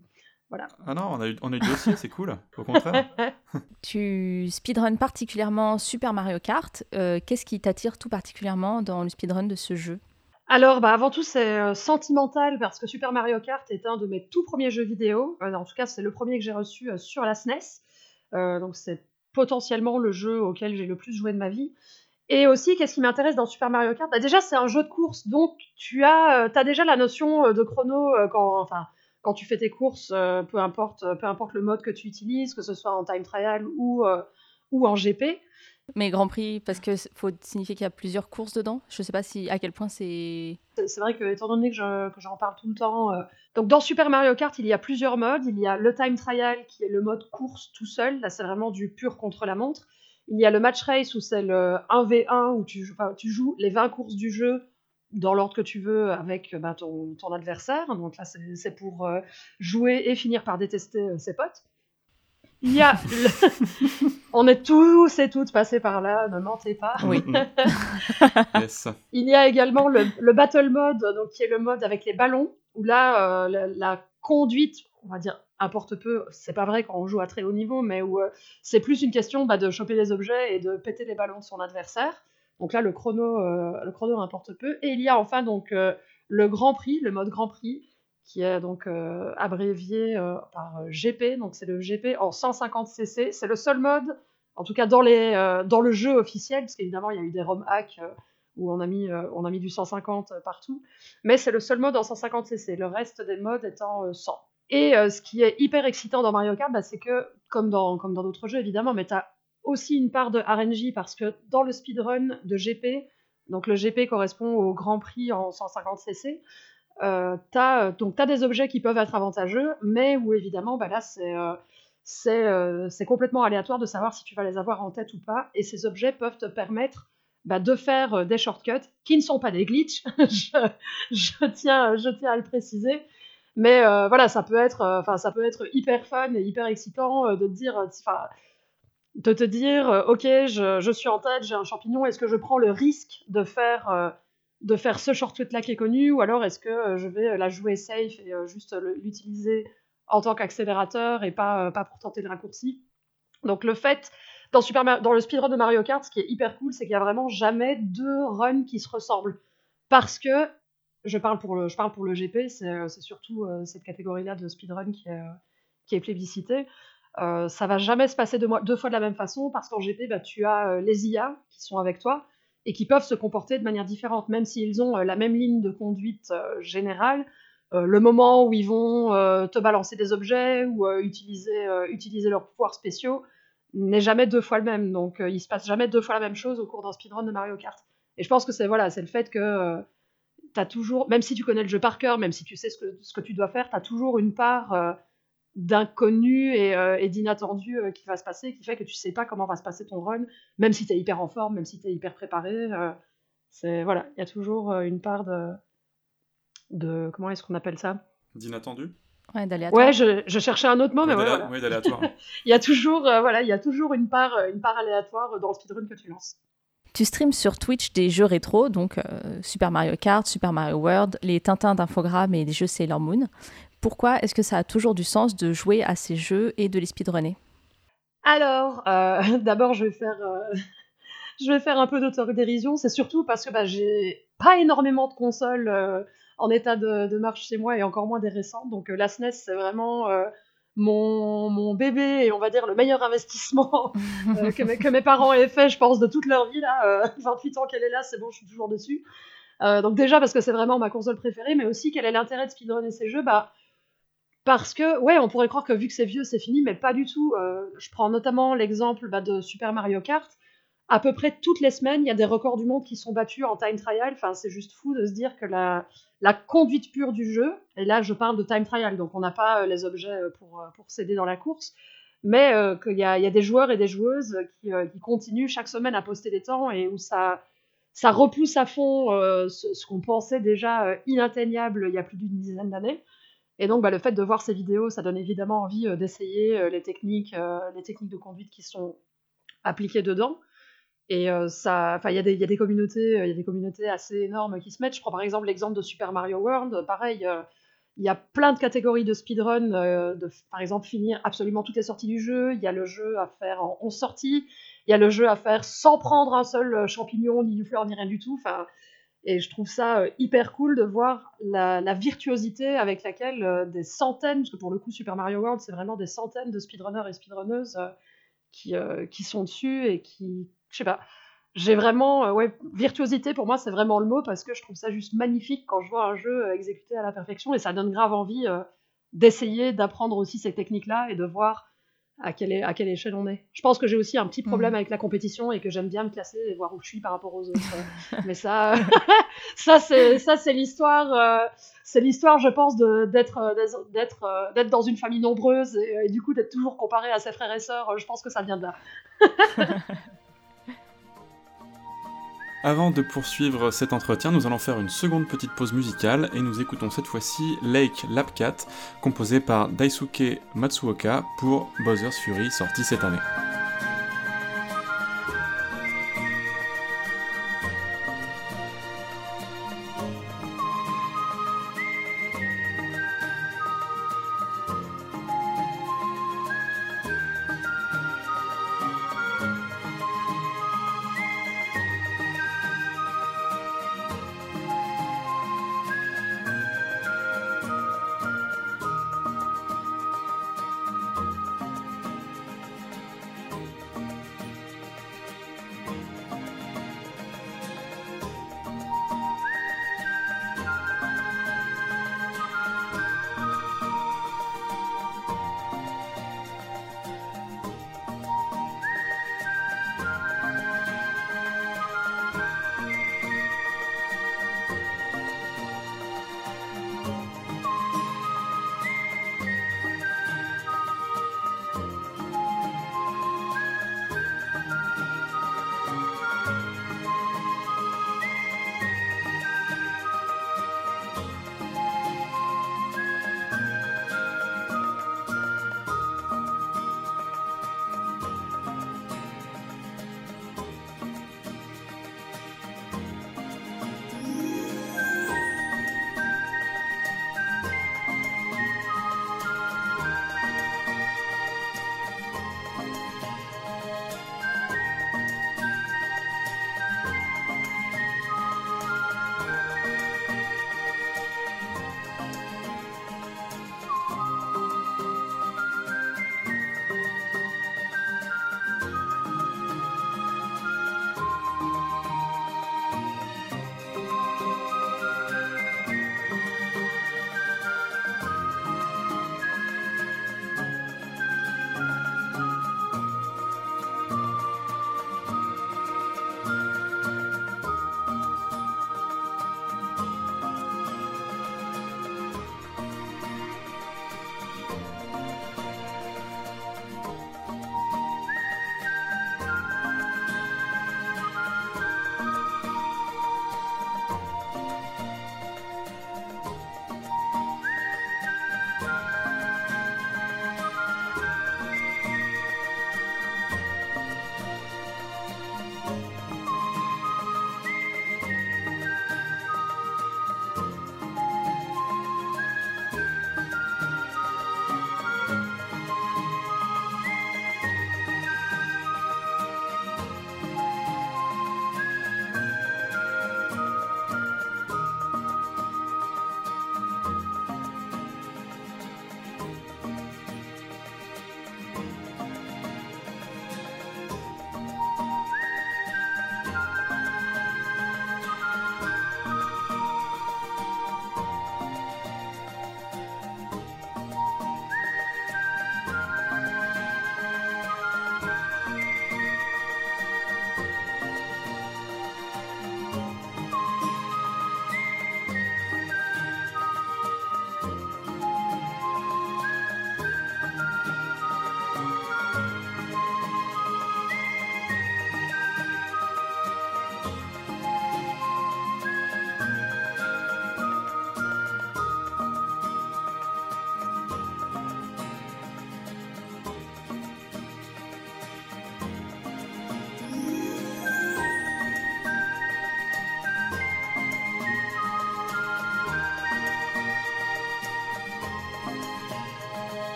I: Voilà.
C: Ah non, on a eu, on a eu dossier, c'est cool, au contraire.
E: tu speedrun particulièrement Super Mario Kart. Qu'est-ce qui t'attire tout particulièrement dans le speedrun de ce jeu?
I: Alors, bah, avant tout, c'est sentimental parce que Super Mario Kart est un de mes tout premiers jeux vidéo. en tout cas, c'est le premier que j'ai reçu sur la SNES. Euh, donc c'est potentiellement le jeu auquel j'ai le plus joué de ma vie. Et aussi, qu'est-ce qui m'intéresse dans Super Mario Kart? Bah Déjà, c'est un jeu de course, donc tu as, euh, déjà la notion euh, de chrono quand, enfin, quand tu fais tes courses, peu, importe, peu importe le mode que tu utilises, que ce soit en time trial ou, ou en GP.
E: Mais Grand Prix, parce que faut signifier qu'il y a plusieurs courses dedans. Je sais pas si à quel point c'est.
I: C'est vrai que étant donné que j'en parle tout le temps, euh, donc dans Super Mario Kart, il y a plusieurs modes. Il y a le time trial qui est le mode course tout seul. Là, c'est vraiment du pur contre la montre. Il y a le match race où c'est le 1v1 où tu, joues les 20 courses du jeu dans l'ordre que tu veux avec bah, ton, ton, adversaire. Donc là, c'est pour euh, jouer et finir par détester euh, ses potes. Il y a. On est tous et toutes passés par là, ne mentez pas.
E: Oui.
I: Il y a également le, Battle Mode, donc qui est le mode avec les ballons, où là, euh, la, conduite, on va dire, importe peu. C'est pas vrai quand on joue à très haut niveau, mais où euh, c'est plus une question bah, de choper les objets et de péter les ballons de son adversaire. Donc là, le chrono, euh, le chrono importe peu. Et il y a enfin donc le Grand Prix, le mode Grand Prix, qui est donc euh, abrévié euh, par euh, GP, donc c'est le GP en 150 cc. C'est le seul mode, en tout cas dans, les, dans le jeu officiel, parce qu'évidemment il y a eu des ROM hacks où on a, mis, on a mis du 150 partout, mais c'est le seul mode en 150 cc, le reste des modes étant 100. Et ce qui est hyper excitant dans Mario Kart, bah, c'est que, comme dans comme dans d'autres jeux évidemment, mais tu as aussi une part de RNG parce que dans le speedrun de GP, donc le GP correspond au Grand Prix en 150 cc, euh, tu as, euh, donc, as des objets qui peuvent être avantageux, mais où évidemment, bah là, c'est euh, c'est complètement aléatoire de savoir si tu vas les avoir en tête ou pas. Et ces objets peuvent te permettre bah, de faire des shortcuts qui ne sont pas des glitches, je, tiens, à le préciser. Mais voilà, ça peut, être, hyper fun et hyper excitant de te dire, ok, je suis en tête, j'ai un champignon, est-ce que je prends le risque de faire de faire ce shortcut là qui est connu ou alors est-ce que euh, je vais euh, la jouer safe et euh, juste l'utiliser en tant qu'accélérateur et pas, pas pour tenter le raccourci. Donc le fait, dans, Super dans le speedrun de Mario Kart, ce qui est hyper cool, c'est qu'il n'y a vraiment jamais deux runs qui se ressemblent. Parce que, je parle pour le, je parle pour le GP, c'est surtout cette catégorie-là de speedrun qui est, qui est plébiscitée. ça va jamais se passer deux, deux, fois de la même façon parce qu'en GP, bah, tu as les IA qui sont avec toi et qui peuvent se comporter de manière différente, même s'ils ont euh, la même ligne de conduite euh, générale. Euh, le moment où ils vont te balancer des objets ou utiliser, utiliser leurs pouvoirs spéciaux n'est jamais deux fois le même. Donc il se passe jamais deux fois la même chose au cours d'un speedrun de Mario Kart. Et je pense que c'est voilà, c'est le fait que tu toujours, même si tu connais le jeu par cœur, même si tu sais ce que, ce que tu dois faire, tu as toujours une part d'inconnu et, et d'inattendu qui va se passer, qui fait que tu sais pas comment va se passer ton run, même si tu es hyper en forme, même si tu es hyper préparé. c'est voilà, il y a toujours une part de, de comment est-ce qu'on appelle ça?
C: D'inattendu?
E: Ouais, d'aléatoire.
I: Ouais, je, je, cherchais un autre mot, mais voilà.
C: Ouais, d'aléatoire.
I: il y a toujours, voilà, il y a toujours une part, une part aléatoire dans le speedrun que tu lances.
E: Tu streams sur Twitch des jeux rétro, donc euh, Super Mario Kart, Super Mario World, les Tintins d'infogrames et les jeux Sailor Moon. Pourquoi est-ce que ça a toujours du sens de jouer à ces jeux et de les speedrunner?
I: Alors, euh, d'abord, je vais faire, euh, je vais faire un peu d'autodérision. C'est surtout parce que bah, j'ai pas énormément de consoles en état de, marche chez moi et encore moins des récentes. Donc la SNES, c'est vraiment mon, mon, bébé et on va dire le meilleur investissement euh, que, mes, parents aient fait, je pense, de toute leur vie. Là, 28 euh, ans qu'elle est là, c'est bon, je suis toujours dessus. Euh, donc déjà parce que c'est vraiment ma console préférée, mais aussi quel est l'intérêt de speedrunner ces jeux? Bah, Parce que, ouais, on pourrait croire que vu que c'est vieux, c'est fini, mais pas du tout. je prends notamment l'exemple bah, de Super Mario Kart. À peu près toutes les semaines, il y a des records du monde qui sont battus en time trial. Enfin, c'est juste fou de se dire que la, conduite pure du jeu, et là je parle de time trial, donc on n'a pas euh, les objets euh, pour, euh, pour s'aider dans la course, mais qu'il y, a des joueurs et des joueuses qui, continuent chaque semaine à poster des temps et où ça repousse à fond ce, qu'on pensait déjà inatteignable il y a plus d'une dizaine d'années. Et donc bah, le fait de voir ces vidéos, ça donne évidemment envie d'essayer les, techniques, les techniques de conduite qui sont appliquées dedans. Et euh, ça, il y, y, a des communautés, euh, il y des communautés assez énormes qui se mettent. Je prends par exemple l'exemple de Super Mario World. Pareil, euh, il y a plein de catégories de speedrun. par exemple, finir absolument toutes les sorties du jeu. Il y a le jeu à faire en 11 sorties. Il y a le jeu à faire sans prendre un seul champignon, ni une fleur, ni rien du tout. Enfin, et je trouve ça hyper cool de voir la, virtuosité avec laquelle des centaines, parce que pour le coup, Super Mario World, c'est vraiment des centaines de speedrunners et speedrunneuses qui, qui sont dessus et qui je sais pas. J'ai vraiment, euh, ouais, virtuosité pour moi, c'est vraiment le mot parce que je trouve ça juste magnifique quand je vois un jeu euh, exécuté à la perfection et ça donne grave envie euh, d'essayer d'apprendre aussi ces techniques-là et de voir à quelle, à quelle échelle on est. Je pense que j'ai aussi un petit problème mm. avec la compétition et que j'aime bien me classer et voir où je suis par rapport aux autres. Mais ça, ça c'est ça c'est l'histoire, c'est l'histoire, je pense, d'être d'être d'être dans une famille nombreuse et, et du coup d'être toujours comparé à ses frères et sœurs. Je pense que ça vient de là.
C: Avant de poursuivre cet entretien, nous allons faire une seconde petite pause musicale et nous écoutons cette fois-ci Lake Lapcat, composé par Daisuke Matsuoka pour Bowser's Fury, sorti cette année.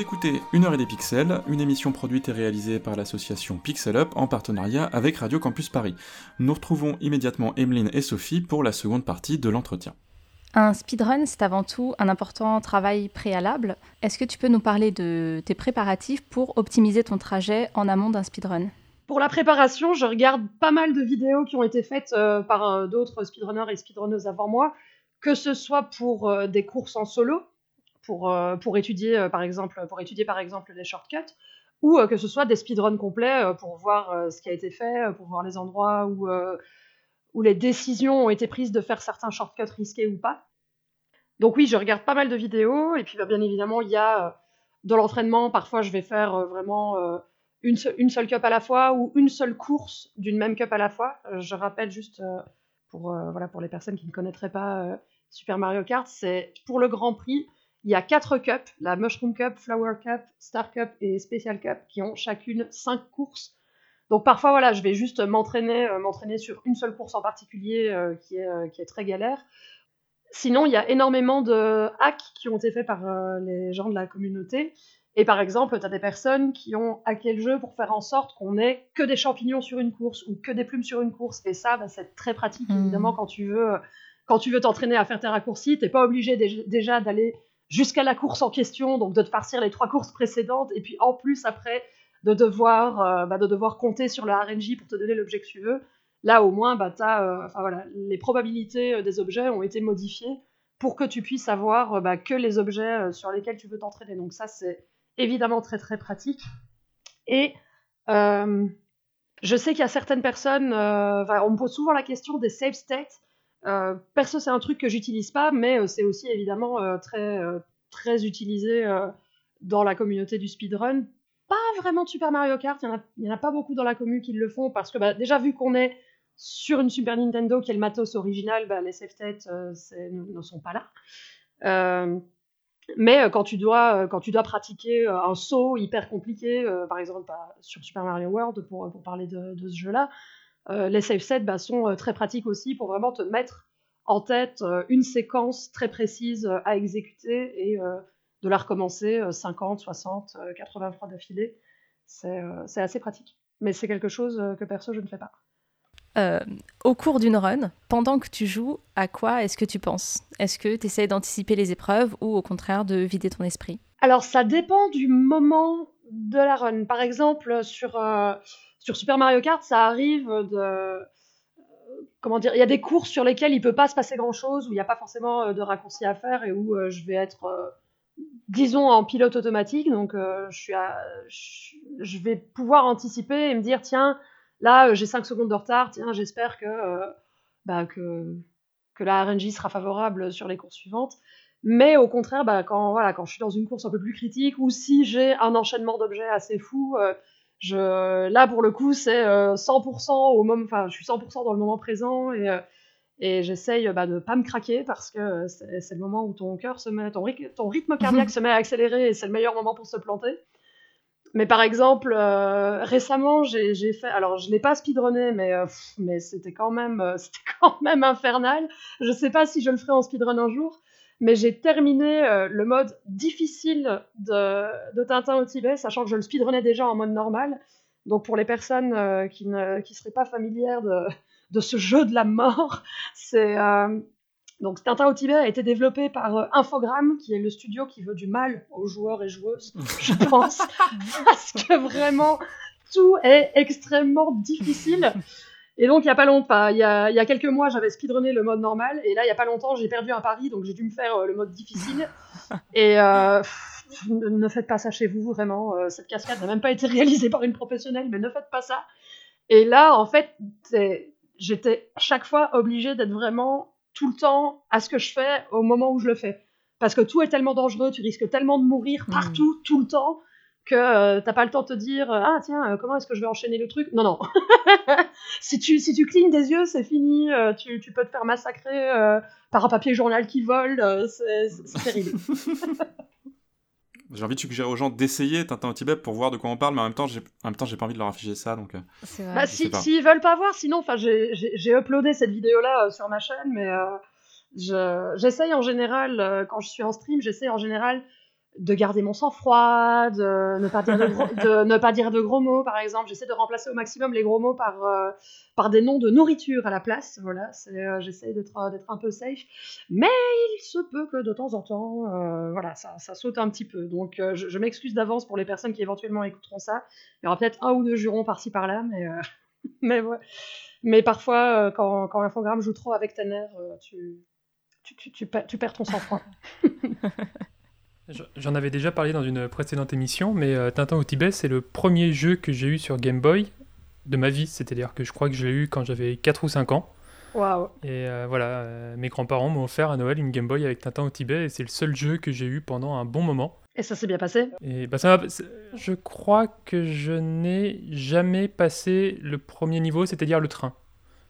C: Vous écoutez Une heure et des pixels, une émission produite et réalisée par l'association Pixel Up en partenariat avec Radio Campus Paris. Nous retrouvons immédiatement Emeline et Sophie pour la seconde partie de l'entretien.
E: Un speedrun, c'est avant tout un important travail préalable. Est-ce que tu peux nous parler de tes préparatifs pour optimiser ton trajet en amont d'un speedrun?
I: Pour la préparation, je regarde pas mal de vidéos qui ont été faites euh, par euh, d'autres speedrunners et speedrunneuses avant moi, que ce soit pour euh, des courses en solo, pour, euh, pour, étudier, euh, par exemple, pour étudier par exemple les shortcuts, ou euh, que ce soit des speedruns complets pour voir ce qui a été fait, pour voir les endroits où, où les décisions ont été prises de faire certains shortcuts risqués ou pas. Donc oui, je regarde pas mal de vidéos, et puis bah, bien évidemment, il y a de l'entraînement, parfois je vais faire vraiment une, se- une seule cup à la fois, ou une seule course d'une même cup à la fois. Je rappelle juste, pour, voilà, pour les personnes qui ne connaîtraient pas Super Mario Kart, c'est pour le Grand Prix, il y a quatre cups, la Mushroom Cup, Flower Cup, Star Cup et Special Cup, qui ont chacune cinq courses. Donc parfois, voilà, je vais juste m'entraîner, euh, m'entraîner sur une seule course en particulier euh, qui, est, euh, qui est très galère. Sinon, il y a énormément de hacks qui ont été faits par les gens de la communauté. Et par exemple, tu as des personnes qui ont hacké le jeu pour faire en sorte qu'on ait que des champignons sur une course ou que des plumes sur une course. Et ça, bah, c'est très pratique,
E: Mhm.
I: évidemment, quand tu veux, quand tu veux t'entraîner à faire tes raccourcis. T'es pas obligé dé- déjà d'aller jusqu'à la course en question, donc de te farcir les trois courses précédentes, et puis en plus, après, de devoir, euh, bah, de devoir compter sur le RNG pour te donner l'objet que tu veux. Là, au moins, bah, t'as, euh, voilà, les probabilités euh, des objets ont été modifiées pour que tu puisses avoir bah, que les objets sur lesquels tu veux t'entraîner. Donc ça, c'est évidemment très très pratique. Et je sais qu'il y a certaines personnes, on me pose souvent la question des save states. Euh, perso, c'est un truc que j'utilise pas, mais euh, c'est aussi évidemment euh, très, très utilisé dans la communauté du speedrun. Pas vraiment de Super Mario Kart, il n'y en, a- pas beaucoup dans la commu qui le font, parce que bah, déjà vu qu'on est sur une Super Nintendo qui est le matos original, bah, les euh, c'est- ne, sont pas là. Mais quand tu dois, quand tu dois pratiquer un saut hyper compliqué, par exemple bah, sur Super Mario World, pour, parler de, ce jeu-là, les save sets bah, sont euh, très pratiques aussi pour vraiment te mettre en tête euh, une séquence très précise euh, à exécuter et euh, de la recommencer euh, 50, 60, euh, 80 fois d'affilée. C'est euh, assez pratique. Mais c'est quelque chose euh, que perso je ne fais pas.
E: Euh, au cours d'une run, pendant que tu joues, à quoi est-ce que tu penses? Est-ce que tu essayes d'anticiper les épreuves ou au contraire de vider ton esprit?
I: Alors, ça dépend du moment de la run. Par exemple, sur, euh, sur Super Mario Kart, ça arrive de. euh, Comment dire Il y a des courses sur lesquelles il peut pas se passer grand chose, où il n'y a pas forcément euh, de raccourci à faire et où euh, je vais être, disons, en pilote automatique. Donc, je, vais pouvoir anticiper et me dire tiens, là, j'ai 5 secondes de retard, tiens, j'espère que, bah, que, la RNG sera favorable sur les courses suivantes. Mais au contraire, bah, quand, voilà, quand je suis dans une course un peu plus critique ou si j'ai un enchaînement d'objets assez fou, je, là pour le coup c'est euh, 100% au moment, enfin je suis 100% dans le moment présent et, euh, et j'essaye bah, de pas me craquer parce que c'est c'est le moment où ton cœur se met, ton, ryth- ton rythme cardiaque se met à accélérer et c'est le meilleur moment pour se planter. Mais par exemple, euh, récemment, j'ai fait. Alors, je l'ai pas speedrunné, mais, euh, pff, mais c'était quand, même, euh, c'était quand même infernal. Je sais pas si je le ferai en speedrun un jour, mais j'ai terminé euh, le mode difficile de, de Tintin au Tibet, sachant que je le speedrunnais déjà en mode normal. Donc, pour les personnes euh, qui ne qui seraient pas familières de, de ce jeu de la mort, c'est. euh, donc, Tintin au Tibet a été développé par Infogrames, qui est le studio qui veut du mal aux joueurs et joueuses, je pense, parce que vraiment tout est extrêmement difficile. Et donc, il y a pas longtemps, il y a, il y a quelques mois, j'avais speedrunné le mode normal, et là, il y a pas longtemps, j'ai perdu un pari, donc j'ai dû me faire euh, le mode difficile. Et euh, pff, ne, faites pas ça chez vous, vraiment. euh, cette cascade n'a même pas été réalisée par une professionnelle, mais ne faites pas ça. Et là, en fait, j'étais chaque fois obligée d'être vraiment tout le temps à ce que je fais au moment où je le fais. Parce que tout est tellement dangereux, tu risques tellement de mourir partout, tout le temps, que euh, t'as pas le temps de te dire euh, Ah, tiens, euh, comment est-ce que je vais enchaîner le truc? Non, non. si, tu, si tu clignes des yeux, c'est fini, euh, tu, tu peux te faire massacrer euh, par un papier journal qui vole, euh, c'est terrible.
C: J'ai envie de suggérer aux gens d'essayer Tintin au Tibet pour voir de quoi on parle, mais en même temps, j'ai en même temps, j'ai pas envie de leur afficher ça, donc. euh,
I: Bah, si, s'ils veulent pas voir, sinon, enfin, j'ai uploadé cette vidéo-là euh, sur ma chaîne, mais euh, je- j'essaye en général, euh, quand je suis en stream, j'essaye en général de garder mon sang-froid, de ne pas dire de gros, de ne pas dire de gros mots, par exemple. J'essaie de remplacer au maximum les gros mots par, euh, par des noms de nourriture à la place. Voilà, euh, j'essaie d'être un peu safe. Mais il se peut que de temps en temps, euh, voilà, ça, ça, saute un petit peu. Donc je, je m'excuse d'avance pour les personnes qui éventuellement écouteront ça. Il y aura peut-être un ou deux jurons par-ci par-là, mais, mais, ouais. mais parfois, quand, quand l'infogramme joue trop avec ta nerf, tu, tu, tu, tu, tu perds ton sang-froid.
D: J'en avais déjà parlé dans une précédente émission, mais euh, Tintin au Tibet, c'est le premier jeu que j'ai eu sur Game Boy de ma vie. C'est-à-dire que je crois que je l'ai eu quand j'avais 4 ou 5 ans.
I: Waouh!
D: Et euh, voilà, euh, mes grands-parents m'ont offert à Noël une Game Boy avec Tintin au Tibet, et c'est le seul jeu que j'ai eu pendant un bon moment.
I: Et ça s'est bien passé?
D: Et bah ça je crois que je n'ai jamais passé le premier niveau, c'est-à-dire le train.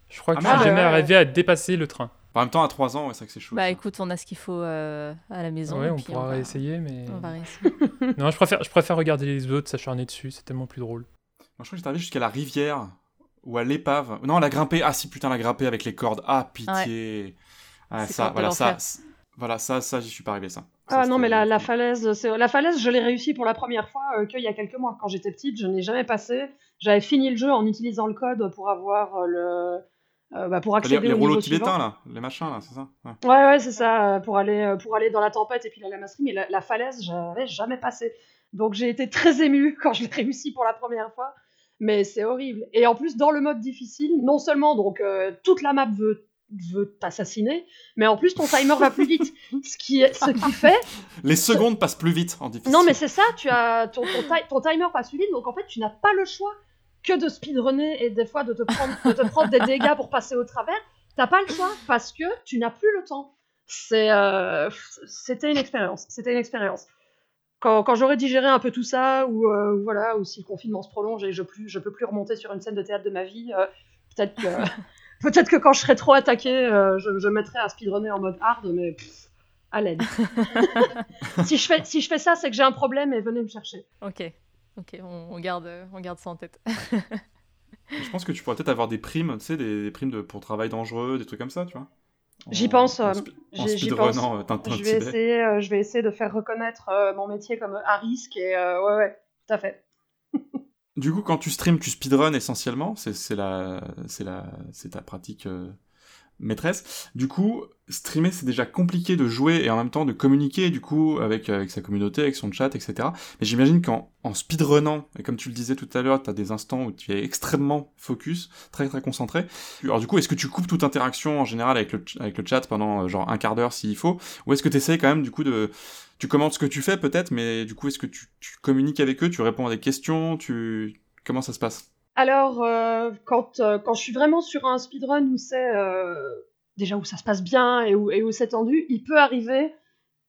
D: Je crois que ah, je n'ai jamais arrivé à dépasser le train.
C: En même temps, à 3 ans, c'est vrai que c'est chaud.
E: Bah écoute, on a ce qu'il faut euh, à la maison.
D: Ouais, on pourra réessayer, mais.
E: On va réessayer.
D: non, je préfère, je préfère regarder les autres s'acharner dessus, c'est tellement plus drôle.
C: Moi, je crois que j'étais arrivé jusqu'à la rivière ou à l'épave. Non, la grimper. Ah, si, putain, la grimper avec les cordes. Ah, pitié. Ah, ça, voilà, ça, voilà, ça, ça, j'y suis pas arrivé, ça.
I: ah non, mais la, la falaise, la falaise, je l'ai réussi pour la première fois euh, qu'il y a quelques mois. Quand j'étais petite, je n'ai jamais passé. J'avais fini le jeu en utilisant le code pour avoir euh, le euh, bah, pour accéder
C: les, les
I: au
C: rouleaux tibétains, là, les machins, là, c'est ça
I: ouais. ouais, ouais, c'est ça, euh, pour aller, euh, pour aller dans la tempête et puis la lamasserie, mais la, la falaise, j'avais jamais passé. Donc j'ai été très émue quand je l'ai réussi pour la première fois, mais c'est horrible. Et en plus, dans le mode difficile, non seulement donc euh, toute la map veut veut t'assassiner, mais en plus ton timer va plus vite. Ce qui, est, ce qui fait...
C: Les secondes passent plus vite en difficile.
I: Non mais c'est ça, tu as, ton, ton timer passe plus vite, donc en fait tu n'as pas le choix que de speedrunner et des fois de te prendre, de te prendre des dégâts pour passer au travers, t'as pas le choix parce que tu n'as plus le temps. C'est, euh, c'était une expérience. C'était une expérience. Quand, quand j'aurais digéré un peu tout ça, ou euh, voilà, ou si le confinement se prolonge et je plus, je peux plus remonter sur une scène de théâtre de ma vie, euh, peut-être que, peut-être que quand je serai trop attaqué, je, je mettrai à speedrunner en mode hard, mais pff, à l'aide. si je fais, si je fais ça, c'est que j'ai un problème et venez me chercher.
E: Ok. Ok, on, on garde, on garde ça en tête.
C: Je pense que tu pourrais peut-être avoir des primes, tu sais, des, des primes de, pour travail dangereux, des trucs comme ça, tu vois.
I: J'y pense.
C: En,
I: euh,
C: en
I: j'y- pense.
C: euh, Tintin
I: Je vais, essayer, euh, je vais essayer de faire reconnaître euh, mon métier comme à risque et euh, ouais, ouais, tout à fait.
C: Du coup, quand tu streams, tu speedrun essentiellement, c'est c'est la, c'est la, c'est ta pratique euh, maîtresse. Du coup, streamer, c'est déjà compliqué de jouer et en même temps de communiquer, du coup, avec, avec sa communauté, avec son chat, etc. Mais j'imagine qu'en en speedrunnant, et comme tu le disais tout à l'heure, t'as des instants où tu es extrêmement focus, très très concentré. Alors du coup, est-ce que tu coupes toute interaction en général avec le, avec le chat pendant euh, genre un quart d'heure s'il faut, ou est-ce que tu essayes quand même du coup de... Tu commentes ce que tu fais peut-être, mais du coup, est-ce que tu, tu communiques avec eux, tu réponds à des questions, tu... Comment ça se passe?
I: Alors, euh, quand, euh, quand je suis vraiment sur un speedrun où c'est euh, déjà où ça se passe bien et où, et où c'est tendu, il peut arriver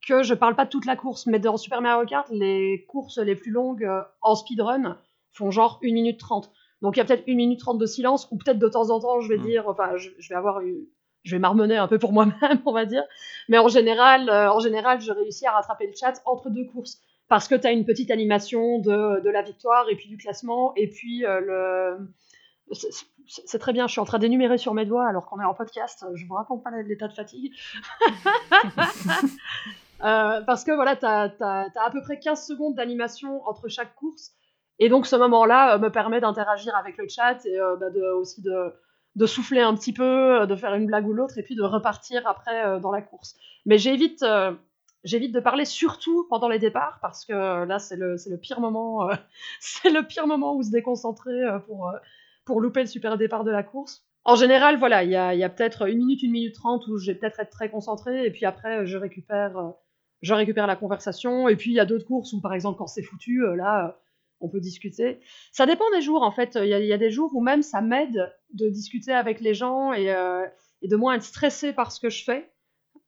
I: que je parle pas de toute la course, mais dans Super Mario Kart, les courses les plus longues en speedrun font genre 1 minute 30. Donc il y a peut-être 1 minute 30 de silence, ou peut-être de temps en temps, je vais dire, enfin, je, je vais avoir eu, je vais marmonner un peu pour moi-même, on va dire. Mais en général, euh, en général, je réussis à rattraper le chat entre deux courses. Parce que tu as une petite animation de, la victoire et puis du classement, et puis euh, c'est- très bien, je suis en train d'énumérer sur mes doigts alors qu'on est en podcast, je vous raconte pas l'état de fatigue. Euh, parce que voilà, tu as, à peu près 15 secondes d'animation entre chaque course, et donc ce moment-là euh, me permet d'interagir avec le chat et bah, aussi de, souffler un petit peu, de faire une blague ou l'autre, et puis de repartir après dans la course. Mais j'évite j'évite de parler surtout pendant les départs, parce que euh, là, c'est le, pire moment, euh, c'est le pire moment où se déconcentrer euh, pour, louper le super départ de la course. En général, voilà, il y a, peut-être une minute, une minute trente où je vais peut-être être très concentré, et puis après, je récupère, la conversation, et puis il y a d'autres courses où, par exemple, quand c'est foutu, là, on peut discuter. Ça dépend des jours, en fait. Il y a, des jours où même ça m'aide de discuter avec les gens et de moins être stressé par ce que je fais.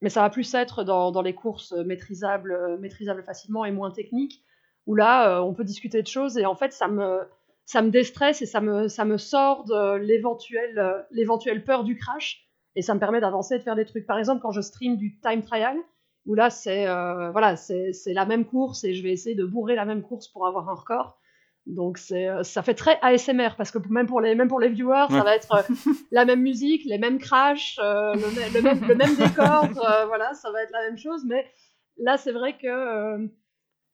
I: Mais ça va plus être dans, dans les courses maîtrisables, euh, maîtrisables facilement et moins techniques, où là, euh, on peut discuter de choses et en fait, ça me, ça me déstresse et ça me, ça me sort de l'éventuelle, euh, peur du crash et ça me permet d'avancer et de faire des trucs. Par exemple, quand je stream du time trial, où là, c'est euh, voilà, c'est c'est la même course et je vais essayer de bourrer la même course pour avoir un record. Donc c'est, euh, ça fait très ASMR parce que même pour les, même pour les viewers, ça va être euh, la même musique, les mêmes crashs, euh, le, mê- le même, le même décor, euh, voilà, ça va être la même chose. Mais là, c'est vrai que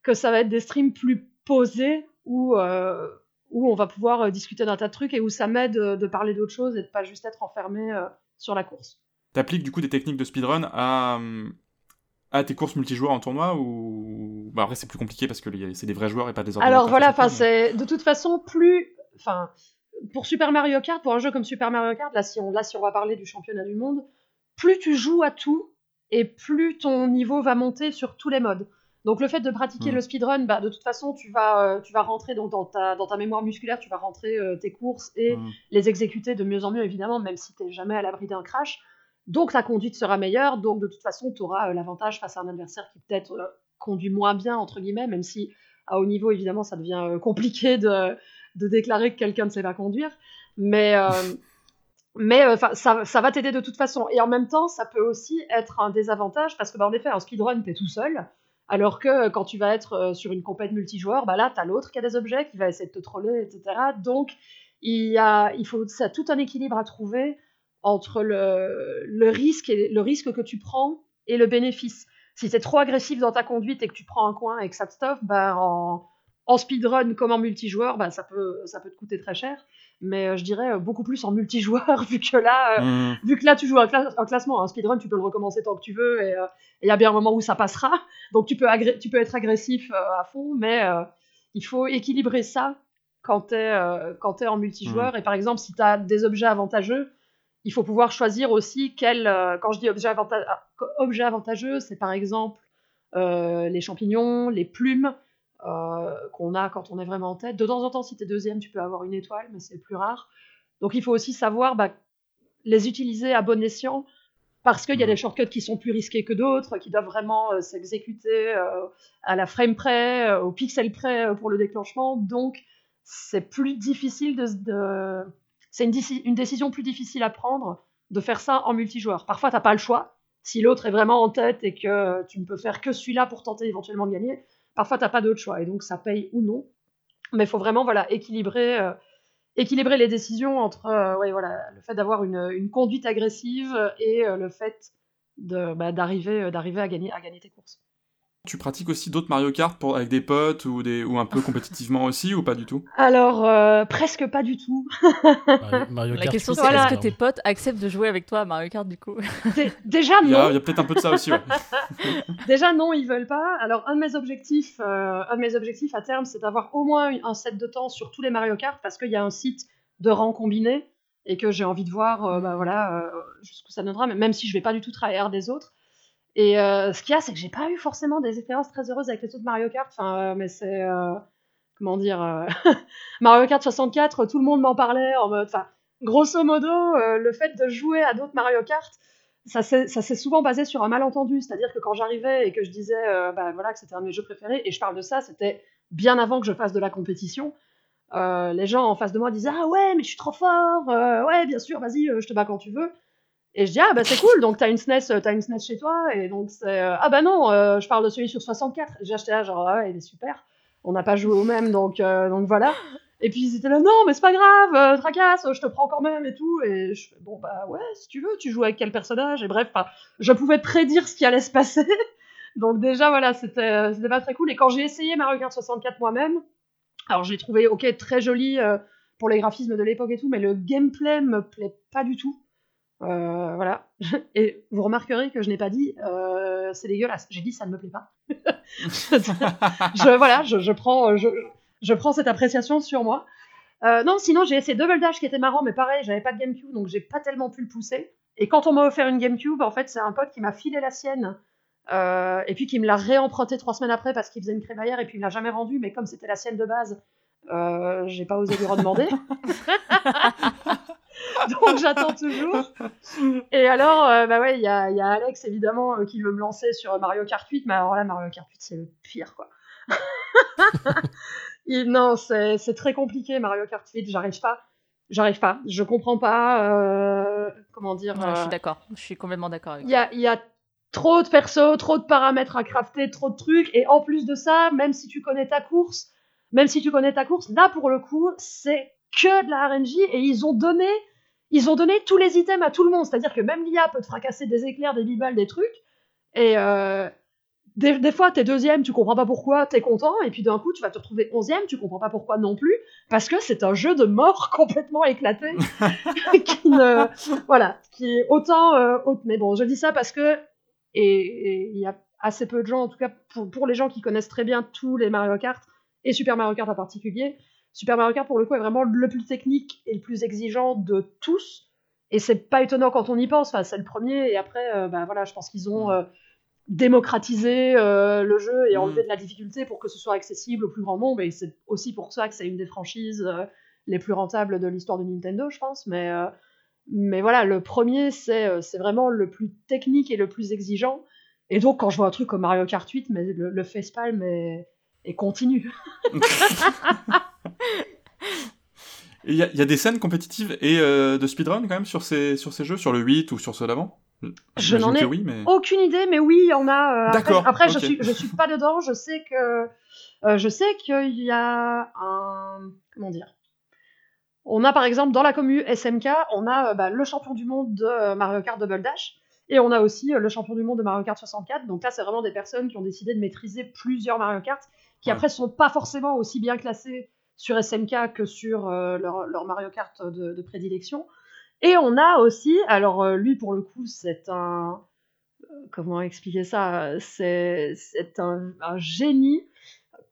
I: que ça va être des streams plus posés où, où on va pouvoir discuter d'un tas de trucs et où ça m'aide de parler d'autres choses et de pas juste être enfermé sur la course.
C: T'appliques du coup des techniques de speedrun à, à tes courses multijoueurs en tournoi ou bah après c'est plus compliqué parce que c'est des vrais joueurs et pas des
I: ordinateurs Alors voilà, enfin c'est de toute façon plus enfin pour Super Mario Kart, pour un jeu comme Super Mario Kart, là si on là si on va parler du championnat du monde, plus tu joues à tout et plus ton niveau va monter sur tous les modes. Donc le fait de pratiquer hmm. le speedrun, bah, de toute façon, tu vas, euh, tu vas rentrer dans, dans, ta, dans ta mémoire musculaire, tu vas rentrer euh, tes courses et hmm. les exécuter de mieux en mieux, évidemment, même si tu n'es jamais à l'abri d'un crash. Donc ta conduite sera meilleure, donc de toute façon, tu auras euh, l'avantage face à un adversaire qui peut-être conduit moins bien, entre guillemets, même si à haut niveau, évidemment, ça devient compliqué de, de déclarer que quelqu'un ne sait pas conduire. Mais, mais ça, ça, va t'aider de toute façon. Et en même temps, ça peut aussi être un désavantage parce que, bah, en effet, en speedrun, tu es tout seul. Alors que quand tu vas être euh, sur une compète multijoueur, bah là, tu as l'autre qui a des objets, qui va essayer de te troller, etc. Donc, il, y a, il faut ça, tout un équilibre à trouver entre le, le, risque et le risque que tu prends et le bénéfice. Si tu es trop agressif dans ta conduite et que tu prends un coin et que ça te stoffe, bah en, en speedrun comme en multijoueur, bah ça, peut, ça peut te coûter très cher mais euh, je dirais euh, beaucoup plus en multijoueur vu que là, euh, mmh. vu que là tu joues un, classement, un speedrun, tu peux le recommencer tant que tu veux et il y a bien un moment où ça passera, donc tu peux, tu peux être agressif à fond, mais il faut équilibrer ça quand tu es, es, en multijoueur. Mmh. Et par exemple, si tu as des objets avantageux, il faut pouvoir choisir aussi quel. quand je dis objet, objet avantageux, c'est par exemple les champignons, les plumes, euh, qu'on a quand on est vraiment en tête. De temps en temps, si tu es deuxième, tu peux avoir une étoile, mais c'est plus rare. Donc il faut aussi savoir bah, les utiliser à bon escient, parce qu'il y a des shortcuts qui sont plus risqués que d'autres, qui doivent vraiment euh, s'exécuter euh, à la frame près, au pixel près pour le déclenchement. Donc c'est plus difficile de... C'est une, décision plus difficile à prendre de faire ça en multijoueur. Parfois, t'as pas le choix. Si l'autre est vraiment en tête et que tu ne peux faire que celui-là pour tenter éventuellement de gagner, Parfois, tu n'as pas d'autre choix, et donc ça paye ou non. Mais il faut vraiment voilà, équilibrer, euh, équilibrer les décisions entre euh, voilà, le fait d'avoir une, une, conduite agressive et euh, le fait bah, d'arriver d'arriver à gagner, à gagner tes courses.
C: Tu pratiques aussi d'autres Mario Kart pour, avec des potes ou, des, ou un peu compétitivement aussi ou pas du tout?
I: Alors, euh, presque pas du tout.
E: Mario, Kart, La question c'est est-ce que tes potes acceptent de jouer avec toi à Mario Kart du coup?
I: Déjà non.
C: Il y a, peut-être un peu de ça aussi.
I: Déjà non, ils veulent pas. Alors un de mes objectifs, euh, un de mes objectifs à terme, c'est d'avoir au moins un set de temps sur tous les Mario Kart parce qu'il y a un site de rang combiné et que j'ai envie de voir, euh, bah voilà, jusqu'où ça viendra, même si je vais pas du tout travailler des autres. Et euh, ce qu'il y a, c'est que j'ai pas eu forcément des expériences très heureuses avec les autres Mario Kart. Enfin, euh, mais c'est euh, comment dire Mario Kart 64, tout le monde m'en parlait en mode. Enfin, grosso modo, le fait de jouer à d'autres Mario Kart, ça s'est souvent basé sur un malentendu. C'est-à-dire que quand j'arrivais et que je disais bah, voilà, que c'était un de mes jeux préférés, et je parle de ça, c'était bien avant que je fasse de la compétition. les gens en face de moi disaient Ah ouais, mais je suis trop fort, ouais, bien sûr, vas-y, je te bats quand tu veux. Et je dis, ah bah c'est cool, donc t'as une SNES, euh, as une SNES chez toi, et donc c'est, euh, ah bah non, euh, je parle de celui sur 64. J'ai acheté là, genre, ah il est super. On n'a pas joué au même, donc, donc voilà. Et puis ils étaient là, non, mais c'est pas grave, tracasse, je te prends quand même et tout. Et je fais, bon bah ouais, si tu veux, tu joues avec quel personnage, et bref, je pouvais prédire ce qui allait se passer. donc déjà, voilà, c'était, c'était pas très cool. Et quand j'ai essayé Mario Kart 64 moi-même, alors je l'ai trouvé, ok, très joli pour les graphismes de l'époque et tout, mais le gameplay me plaît pas du tout. Euh, voilà. Et vous remarquerez que je n'ai pas dit euh, c'est dégueulasse. J'ai dit ça ne me plaît pas. je, voilà, je, prends, je, je, prends cette appréciation sur moi. Euh, non, sinon j'ai essayé Double Dash qui était marrant, mais pareil, j'avais pas de GameCube donc j'ai pas tellement pu le pousser. Et quand on m'a offert une GameCube, en fait, c'est un pote qui m'a filé la sienne. et puis qui me l'a réemprunté trois semaines après parce qu'il faisait une crémaillère et puis il l'a jamais rendu, mais comme c'était la sienne de base, j'ai pas osé lui redemander. donc j'attends toujours. Et alors, euh, bah ouais, il y a, y a, Alex évidemment euh, qui veut me lancer sur Mario Kart 8, mais alors là, Mario Kart 8, c'est le pire, quoi. non, c'est très compliqué, Mario Kart 8, j'arrive pas. J'arrive pas, je comprends pas. Euh, comment dire
E: Je suis d'accord, je suis complètement d'accord avec
I: Il y a, y a trop de persos, trop de paramètres à crafter, trop de trucs, et en plus de ça, même si tu connais ta course, même si tu connais ta course, là pour le coup, c'est que de la RNG et ils ont donné ils ont donné tous les items à tout le monde, c'est-à-dire que même l'IA peut te fracasser des éclairs, des biballes, des trucs. Et euh, des, des fois, t'es deuxième, tu comprends pas pourquoi, t'es content, et puis d'un coup, tu vas te retrouver onzième, tu comprends pas pourquoi non plus, parce que c'est un jeu de mort complètement éclaté, qui ne, voilà, qui est autant, euh, mais bon, je dis ça parce que, et il y a assez peu de gens, en tout cas pour, pour, les gens qui connaissent très bien tous les Mario Kart, et Super Mario Kart en particulier, Super Mario Kart pour le coup est vraiment le plus technique et le plus exigeant de tous, et c'est pas étonnant quand on y pense, enfin, c'est le premier, et après, euh, bah voilà, je pense qu'ils ont euh, démocratiser euh, le jeu et mm. de la difficulté pour que ce soit accessible au plus grand nombre. Et c'est aussi pour ça que c'est une des franchises euh, les plus rentables de l'histoire de Nintendo, je pense. Mais, mais voilà, le premier, c'est, c'est vraiment le plus technique et le plus exigeant. Et donc, quand je vois un truc comme Mario Kart 8, mais le, le facepalm est, est continu.
C: Il y, y, a des scènes compétitives et de speedrun quand même sur ces, sur ces jeux, sur le 8 ou sur ceux d'avant?
I: Je n'en ai aucune idée, mais oui, il y en a.
C: Euh, D'accord.
I: Après, je suis, je suis pas dedans. Je sais que, euh, je sais qu'il y a un, comment dire? On a par exemple dans la commune SMK, on a euh, bah, le champion du monde de Mario Kart Double Dash, et on a aussi le champion du monde de Mario Kart 64. Donc là, c'est vraiment des personnes qui ont décidé de maîtriser plusieurs Mario Kart, qui après sont pas forcément aussi bien classés sur SMK que sur leur, leur, Mario Kart de, prédilection. Et on a aussi, alors euh, lui pour le coup c'est un, euh, comment expliquer ça, c'est un, un, génie.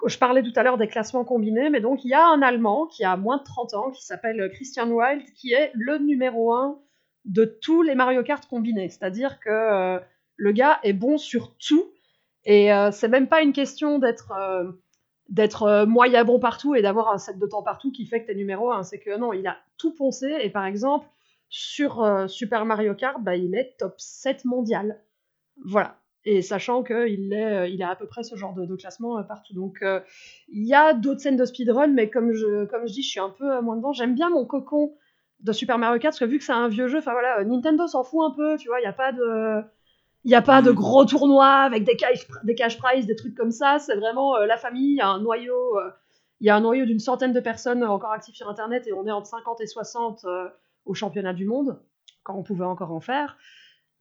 I: Je parlais tout à l'heure des classements combinés, mais donc il y a un Allemand qui a moins de 30 ans, qui s'appelle Christian Wild, qui est le numéro 1 de tous les Mario Kart combinés. C'est-à-dire que euh, le gars est bon sur tout, et euh, c'est même pas une question d'être euh, d'être moyen bon partout et d'avoir un set de temps partout qui fait que t'es numéro 1. C'est que non, il a tout poncé, et par exemple, sur euh, Super Mario Kart, bah, il est top 7 mondial. Voilà. Et sachant qu'il euh, il a à peu près ce genre de, classement euh, partout. Donc il y a d'autres scènes de speedrun, mais comme je, comme je dis, je suis un peu moins dedans. J'aime bien mon cocon de Super Mario Kart, parce que vu que c'est un vieux jeu, enfin voilà, Nintendo s'en fout un peu, tu vois, il n'y a pas de. Il a pas de gros tournois avec des cash, des cash prizes, des trucs comme ça. C'est vraiment la famille, il y a un noyau, il y a un noyau d'une centaine de personnes encore actives sur Internet et on est entre 50 et 60 au championnat du monde, quand on pouvait encore en faire.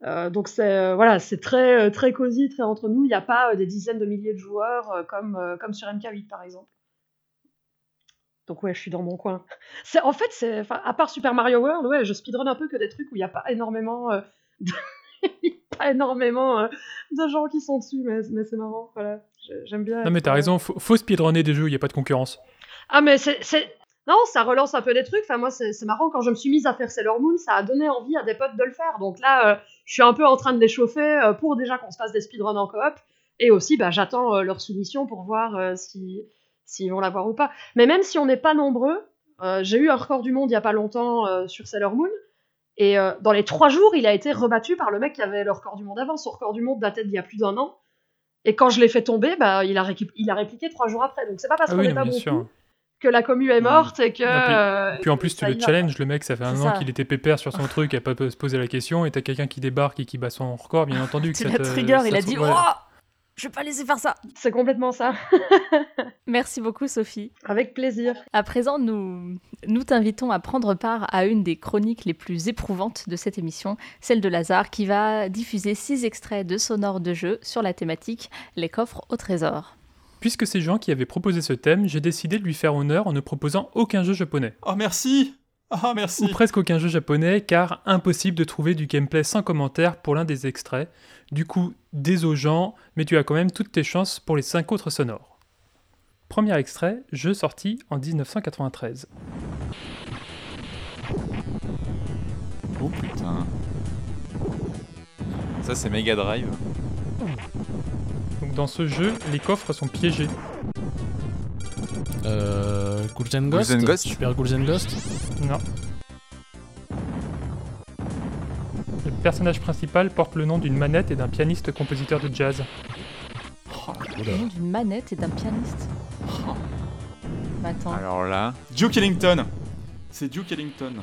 I: Euh, donc c'est euh, voilà, c'est très euh, très cosy, très entre nous. Il n'y a pas des dizaines de milliers de joueurs comme comme sur MK8 par exemple. Donc ouais, je suis dans mon coin. C'est en fait c'est à part Super Mario World, ouais, je speedrun un peu que des trucs où il n'y a pas énormément de... pas énormément de gens qui sont dessus, mais, mais c'est marrant. Voilà, j'aime bien.
D: Non mais t'as raison, faut, faut speedrunner des jeux il n'y a pas de concurrence.
I: Ah mais c'est non, ça relance un peu des trucs. Enfin, moi, c'est marrant, quand je me suis mise à faire Sailor Moon, ça a donné envie à des potes de le faire. Donc là, euh, je suis un peu en train de l'échauffer euh, pour déjà qu'on se fasse des speedruns en coop. Et aussi, bah, j'attends euh, leur soumission pour voir s'ils si, vont l'avoir ou pas. Mais même si on n'est pas nombreux, j'ai eu un record du monde il y a pas longtemps sur Sailor Moon. Et dans les trois jours, il a été rebattu par le mec qui avait le record du monde avant. Son record du monde datait d'il y a plus d'un an. Et quand je l'ai fait tomber, bah, il, a il a répliqué trois jours après. Donc c'est pas parce ah qu'on n'est pas bon que la commu est morte et que.
D: puis, puis, en plus, tu le challenge, le mec, ça fait un an qu'il était pépère sur son truc, il a pas se poser la question, et t'as quelqu'un qui débarque et qui bat son record, bien entendu.
E: que ça trigger, il a dit Oh je vais pas laisser faire ça.
I: C'est complètement ça.
E: Merci beaucoup, Sophie.
I: Avec plaisir.
E: À présent, nous, nous t'invitons à prendre part à une des chroniques les plus éprouvantes de cette émission, celle de Lazare, qui va diffuser six extraits de sonores de jeux sur la thématique Les coffres au trésor.
D: Puisque c'est Jean qui avait proposé ce thème, j'ai décidé de lui faire honneur en ne proposant aucun jeu japonais.
C: Oh merci Oh merci
D: Ou presque aucun jeu japonais, car impossible de trouver du gameplay sans commentaire pour l'un des extraits. Du coup, désolé Jean, mais tu as quand même toutes tes chances pour les 5 autres sonores. Premier extrait, jeu sorti en 1993.
F: Oh putain. Ça c'est Mega Drive.
D: Donc dans ce jeu, les coffres sont piégés.
G: Euh. Ghouls Ghost,
F: Ghost
G: Super Ghouls Ghost
D: Non. Le personnage principal porte le nom d'une manette et d'un pianiste-compositeur de jazz.
E: Oh, le nom d'une manette et d'un pianiste oh. Attends.
F: Alors là.
C: Duke Ellington C'est Duke Ellington.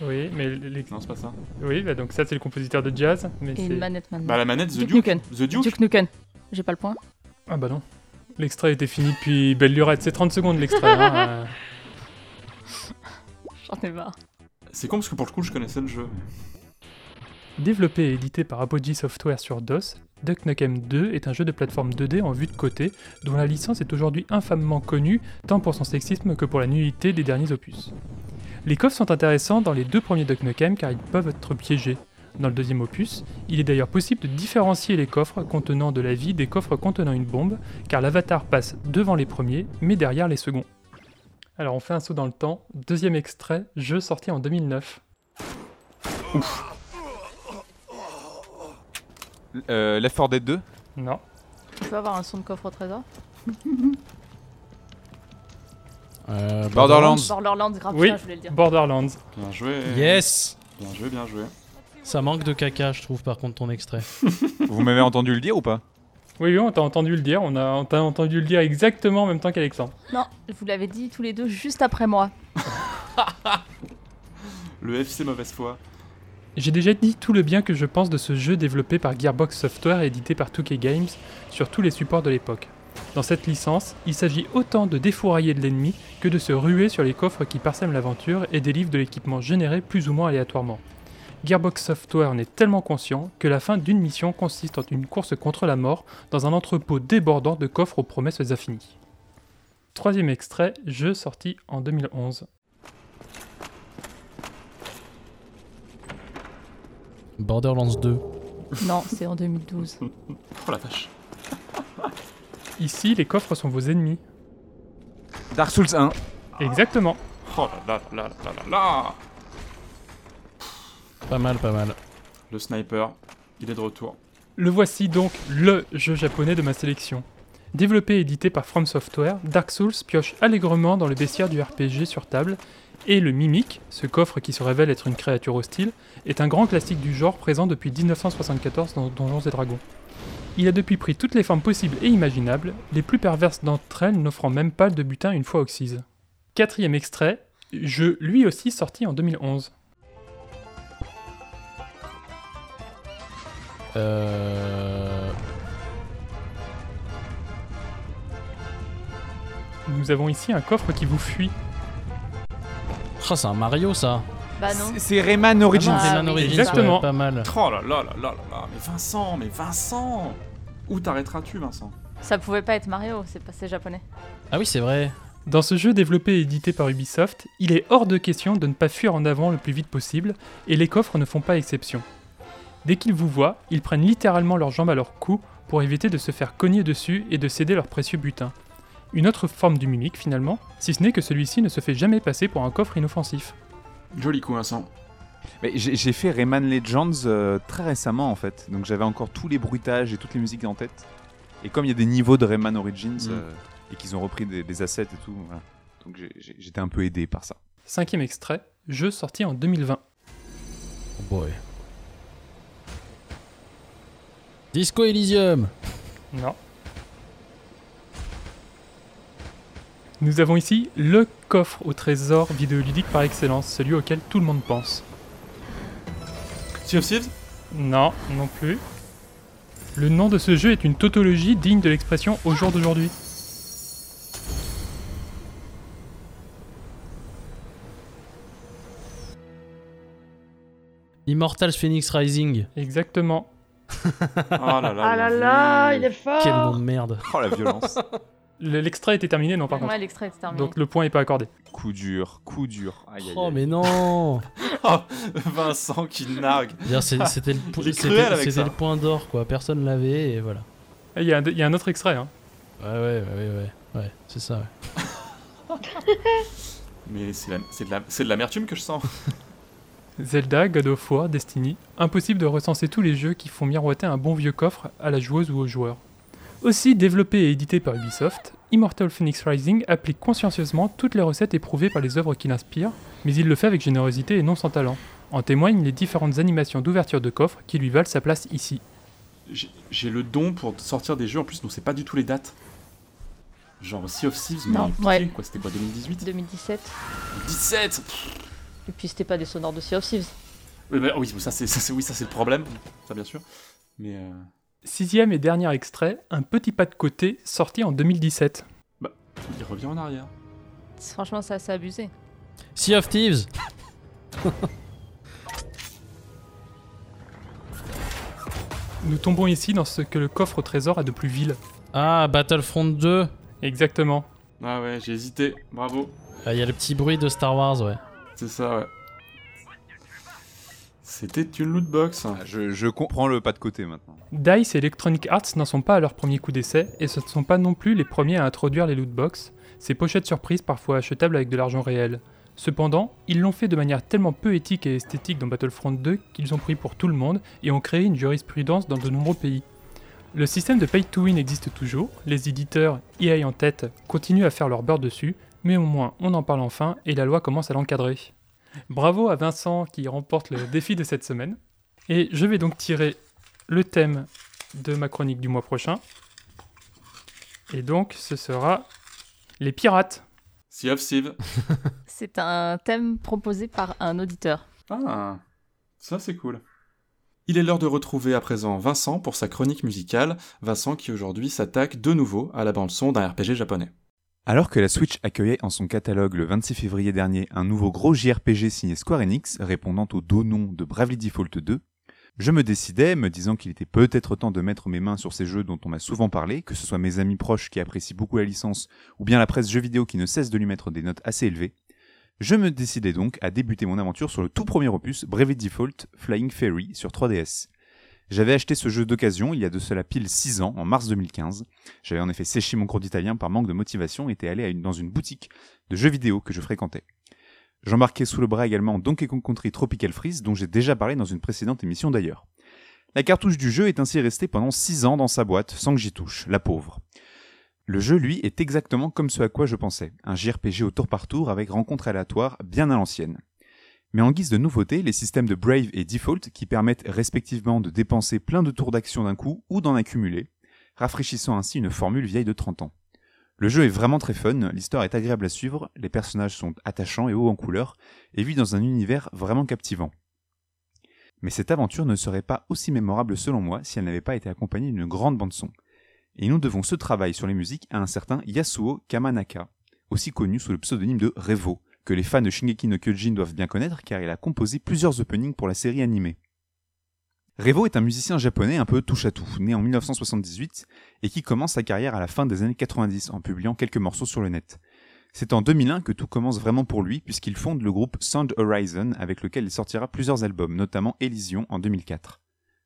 D: Oui, mais
C: non, c'est pas ça.
D: Oui, bah donc ça c'est le compositeur de jazz, mais
E: et une manette maintenant.
C: Bah la manette The Duke.
E: Duke. Nukem.
C: The Duke.
E: Duke Nukem. J'ai pas le point.
D: Ah bah non. L'extrait était fini depuis belle lurette. C'est 30 secondes l'extrait. Hein,
E: J'en ai marre.
C: C'est con parce que pour le coup je connaissais le jeu.
D: Développé et édité par Apogee Software sur DOS, Duck Nukem 2 est un jeu de plateforme 2D en vue de côté, dont la licence est aujourd'hui infamement connue tant pour son sexisme que pour la nullité des derniers opus. Les coffres sont intéressants dans les deux premiers Duck Nukem car ils peuvent être piégés. Dans le deuxième opus, il est d'ailleurs possible de différencier les coffres contenant de la vie des coffres contenant une bombe, car l'avatar passe devant les premiers, mais derrière les seconds. Alors on fait un saut dans le temps, deuxième extrait, jeu sorti en 2009.
F: Ouf. Euh, Left 4 Dead 2
D: Non.
E: Tu peux avoir un son de coffre au trésor?
G: Euh,
F: Borderlands.
E: Borderlands, grave,
D: Oui,
E: je voulais le dire.
D: Borderlands.
C: Bien joué.
G: Yes
C: Bien joué, bien joué.
G: Ça manque de caca, je trouve, par contre, ton extrait.
F: Vous m'avez entendu le dire ou pas?
D: Oui, oui, on t'a entendu le dire, on a on t'a entendu le dire exactement en même temps qu'Alexandre.
E: Non, vous l'avez dit tous les deux juste après moi.
C: Le FC mauvaise foi.
D: J'ai déjà dit tout le bien que je pense de ce jeu développé par Gearbox Software et édité par 2K Games sur tous les supports de l'époque. Dans cette licence, il s'agit autant de défourailler de l'ennemi que de se ruer sur les coffres qui parsèment l'aventure et délivrent de l'équipement généré plus ou moins aléatoirement. Gearbox Software en est tellement conscient que la fin d'une mission consiste en une course contre la mort dans un entrepôt débordant de coffres aux promesses infinies. Troisième extrait, jeu sorti en 2011.
G: Borderlands 2.
E: Non, c'est en 2012.
C: Oh la vache.
D: Ici, les coffres sont vos ennemis.
F: Dark Souls 1.
D: Exactement.
C: Oh là là là là là là
G: Pas mal, pas mal.
C: Le sniper, il est de retour.
D: Le voici donc le jeu japonais de ma sélection. Développé et édité par From Software, Dark Souls pioche allègrement dans le bestiaire du RPG sur table, et le Mimic, ce coffre qui se révèle être une créature hostile, est un grand classique du genre présent depuis 1974 dans Donjons et Dragons. Il a depuis pris toutes les formes possibles et imaginables, les plus perverses d'entre elles n'offrant même pas de butin une fois oxyse. Quatrième extrait, jeu lui aussi sorti en 2011.
G: Euh...
D: Nous avons ici un coffre qui vous fuit.
G: Oh, c'est un Mario ça.
E: Bah non.
F: C'est Rayman Origins.
G: Ah, Rayman Origins,
D: Exactement.
G: ouais, pas mal.
C: Oh là là là là là là. Mais Vincent, mais Vincent Où t'arrêteras-tu, Vincent?
E: Ça pouvait pas être Mario, c'est passé japonais.
G: Ah oui, c'est vrai.
D: Dans ce jeu développé et édité par Ubisoft, il est hors de question de ne pas fuir en avant le plus vite possible, et les coffres ne font pas exception. Dès qu'ils vous voient, ils prennent littéralement leurs jambes à leur cou pour éviter de se faire cogner dessus et de céder leur précieux butin. Une autre forme du mimique finalement, si ce n'est que celui-ci ne se fait jamais passer pour un coffre inoffensif.
C: Joli coup, Vincent.
F: Mais j'ai fait Rayman Legends euh, très récemment en fait, donc j'avais encore tous les bruitages et toutes les musiques en tête. Et comme il y a des niveaux de Rayman Origins
C: Mm.
F: euh, et qu'ils ont repris des, des assets et tout, voilà. donc j'étais un peu aidé par ça.
D: Cinquième extrait, jeu sorti en 2020.
G: Oh boy. Disco Elysium.
D: Non. Nous avons ici le coffre au trésor vidéoludique par excellence, celui auquel tout le monde pense.
C: Sea of Thieves
D: Non, non plus. Le nom de ce jeu est une tautologie digne de l'expression au jour d'aujourd'hui.
G: Immortals Phoenix Rising.
D: Exactement.
C: Oh là là.
I: Ah là là,
C: vu.
I: il est fort
G: Quel nom de merde.
F: Oh la violence.
D: Le- L'extrait était terminé, non par contre.
E: Ouais, l'extrait est terminé.
D: Donc le point est pas accordé.
F: coup dur, coup dur. Aïe, aïe,
G: Oh
F: aïe.
G: mais non
C: Oh, Vincent qui nargue.
G: C'est- C'était le, point d'or quoi, personne l'avait et voilà.
D: Ah, Il y, a un- il y a un autre extrait. Hein.
G: Ouais ouais ouais ouais ouais, ouais c'est ça. ouais.
C: Mais la- c'est de l'amertume que je sens.
D: Zelda, God of War, Destiny. Impossible de recenser tous les jeux qui font miroiter un bon vieux coffre à la joueuse ou au joueur. Aussi développé et édité par Ubisoft, Immortal Phoenix Rising applique consciencieusement toutes les recettes éprouvées par les œuvres qui l'inspirent, mais il le fait avec générosité et non sans talent. En témoignent les différentes animations d'ouverture de coffre qui lui valent sa place ici.
C: J'ai le don pour sortir des jeux en plus dont c'est pas du tout les dates. Genre Sea of Thieves, mais
E: ouais.
C: quoi, c'était quoi 2018
E: 2017.
C: 17
E: Et puis c'était pas des sonores de Sea of Thieves.
C: Oui, bah, oui, ça c'est ça, c'est- oui, ça, c'est le problème, ça bien sûr. Mais euh,
D: Sixième et dernier extrait, un petit pas de côté sorti en 2017.
C: il revient en arrière.
E: Franchement, ça c'est abusé.
G: Sea of Thieves
D: Nous tombons ici dans ce que le coffre au trésor a de plus vil.
G: Ah, Battlefront 2
D: Exactement.
C: Ah ouais, j'ai hésité, bravo.
G: Il y a le petit bruit de Star Wars, ouais.
C: C'est ça, ouais. C'était une lootbox.
F: Ah, je, je comprends le pas de côté maintenant.
D: DICE et Electronic Arts n'en sont pas à leur premier coup d'essai, et ce ne sont pas non plus les premiers à introduire les lootbox, ces pochettes surprises parfois achetables avec de l'argent réel. Cependant, ils l'ont fait de manière tellement peu éthique et esthétique dans Battlefront 2 qu'ils ont pris pour tout le monde et ont créé une jurisprudence dans de nombreux pays. Le système de pay to win existe toujours, les éditeurs, EA en tête, continuent à faire leur beurre dessus, mais au moins on en parle enfin et la loi commence à l'encadrer. Bravo à Vincent qui remporte le défi de cette semaine. Et je vais donc tirer le thème de ma chronique du mois prochain. Et donc ce sera les pirates.
C: Sea of Steve.
E: C'est un thème proposé par un auditeur.
C: Ah, ça c'est cool. Il est l'heure de retrouver à présent Vincent pour sa chronique musicale, Vincent qui aujourd'hui s'attaque de nouveau à la bande-son d'un RPG japonais.
F: Alors que la Switch accueillait en son catalogue le 26 février dernier un nouveau gros JRPG signé Square Enix répondant au dos nom de Bravely Default 2, je me décidais, me disant qu'il était peut-être temps de mettre mes mains sur ces jeux dont on m'a souvent parlé, que ce soit mes amis proches qui apprécient beaucoup la licence, ou bien la presse jeux vidéo qui ne cesse de lui mettre des notes assez élevées, je me décidais donc à débuter mon aventure sur le tout premier opus Bravely Default Flying Fairy sur 3DS. J'avais acheté ce jeu d'occasion il y a de cela pile 6 ans, en mars 2015. J'avais en effet séché mon cours d'italien par manque de motivation et était allé dans une boutique de jeux vidéo que je fréquentais. J'embarquais sous le bras également Donkey Kong Country Tropical Freeze, dont j'ai déjà parlé dans une précédente émission d'ailleurs. La cartouche du jeu est ainsi restée pendant 6 ans dans sa boîte, sans que j'y touche, la pauvre. Le jeu, lui, est exactement comme ce à quoi je pensais, un JRPG au tour par tour avec rencontres aléatoires bien à l'ancienne. Mais en guise de nouveauté, les systèmes de Brave et Default qui permettent respectivement de dépenser plein de tours d'action d'un coup ou d'en accumuler, rafraîchissant ainsi une formule vieille de 30 ans. Le jeu est vraiment très fun, l'histoire est agréable à suivre, les personnages sont attachants et hauts en couleur, et vivent dans un univers vraiment captivant. Mais cette aventure ne serait pas aussi mémorable selon moi si elle n'avait pas été accompagnée d'une grande bande son. Et nous devons ce travail sur les musiques à un certain Yasuo Kamanaka, aussi connu sous le pseudonyme de Revo, que les fans de Shingeki no Kyojin doivent bien connaître car il a composé plusieurs openings pour la série animée. Revo est un musicien japonais un peu touche à tout, né en 1978 et qui commence sa carrière à la fin des années 90 en publiant quelques morceaux sur le net. C'est en 2001 que tout commence vraiment pour lui puisqu'il fonde le groupe Sound Horizon avec lequel il sortira plusieurs albums, notamment Elysion en 2004.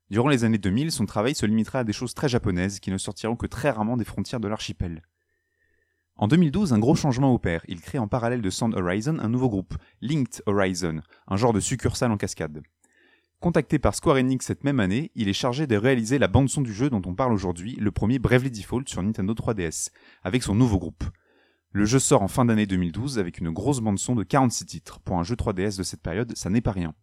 F: Durant les années 2000, son travail se limitera à des choses très japonaises qui ne sortiront que très rarement des frontières de l'archipel. En 2012, un gros changement opère. Il crée en parallèle de Sound Horizon un nouveau groupe, Linked Horizon, un genre de succursale en cascade. Contacté par Square Enix cette même année, il est chargé de réaliser la bande-son du jeu dont on parle aujourd'hui, le premier Bravely Default sur Nintendo 3DS, avec son nouveau groupe. Le jeu sort en fin d'année 2012 avec une grosse bande-son de 46 titres. Pour un jeu 3DS de cette période, ça n'est pas rien.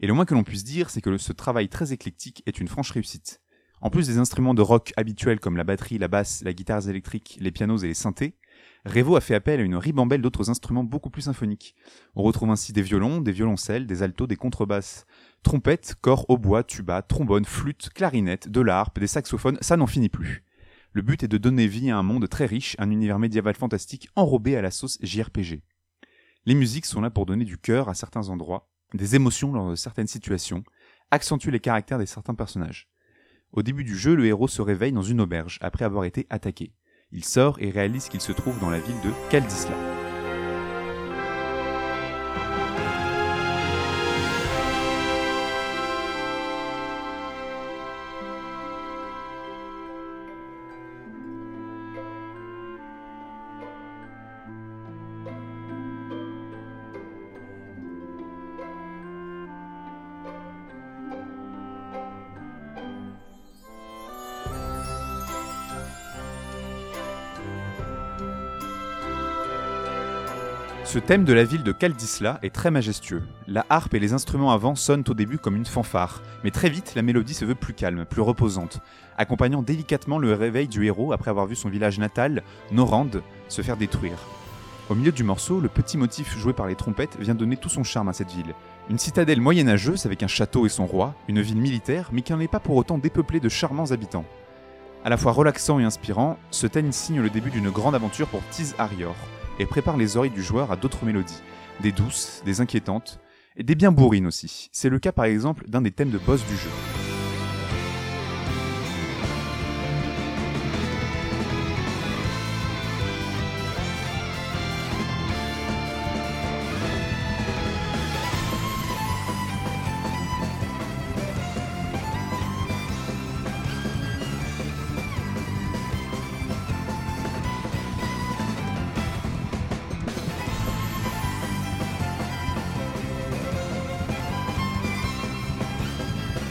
F: Et le moins que l'on puisse dire, c'est que ce travail très éclectique est une franche réussite. En plus des instruments de rock habituels comme la batterie, la basse, la guitare électrique, les pianos et les synthés, Revo a fait appel à une ribambelle d'autres instruments beaucoup plus symphoniques. On retrouve ainsi des violons, des violoncelles, des altos, des contrebasses, trompettes, corps, hautbois, tuba, trombone, flûte, clarinette, de la harpe, des saxophones, ça n'en finit plus. Le but est de donner vie à un monde très riche, un univers médiéval fantastique enrobé à la sauce JRPG. Les musiques sont là pour donner du cœur à certains endroits, des émotions lors de certaines situations, accentuer les caractères des certains personnages. Au début du jeu, le héros se réveille dans une auberge après avoir été attaqué. Il sort et réalise qu'il se trouve dans la ville de Kaldisla. Ce thème de la ville de Kaldisla est très majestueux. La harpe et les instruments avant sonnent au début comme une fanfare, mais très vite la mélodie se veut plus calme, plus reposante, accompagnant délicatement le réveil du héros après avoir vu son village natal, Norand, se faire détruire. Au milieu du morceau, le petit motif joué par les trompettes vient donner tout son charme à cette ville. Une citadelle moyenâgeuse avec un château et son roi, une ville militaire, mais qui n'en est pas pour autant dépeuplée de charmants habitants. À la fois relaxant et inspirant, ce thème signe le début d'une grande aventure pour Tiz Arior, et prépare les oreilles du joueur à d'autres mélodies, des douces, des inquiétantes, et des bien bourrines aussi. C'est le cas par exemple d'un des thèmes de boss du jeu.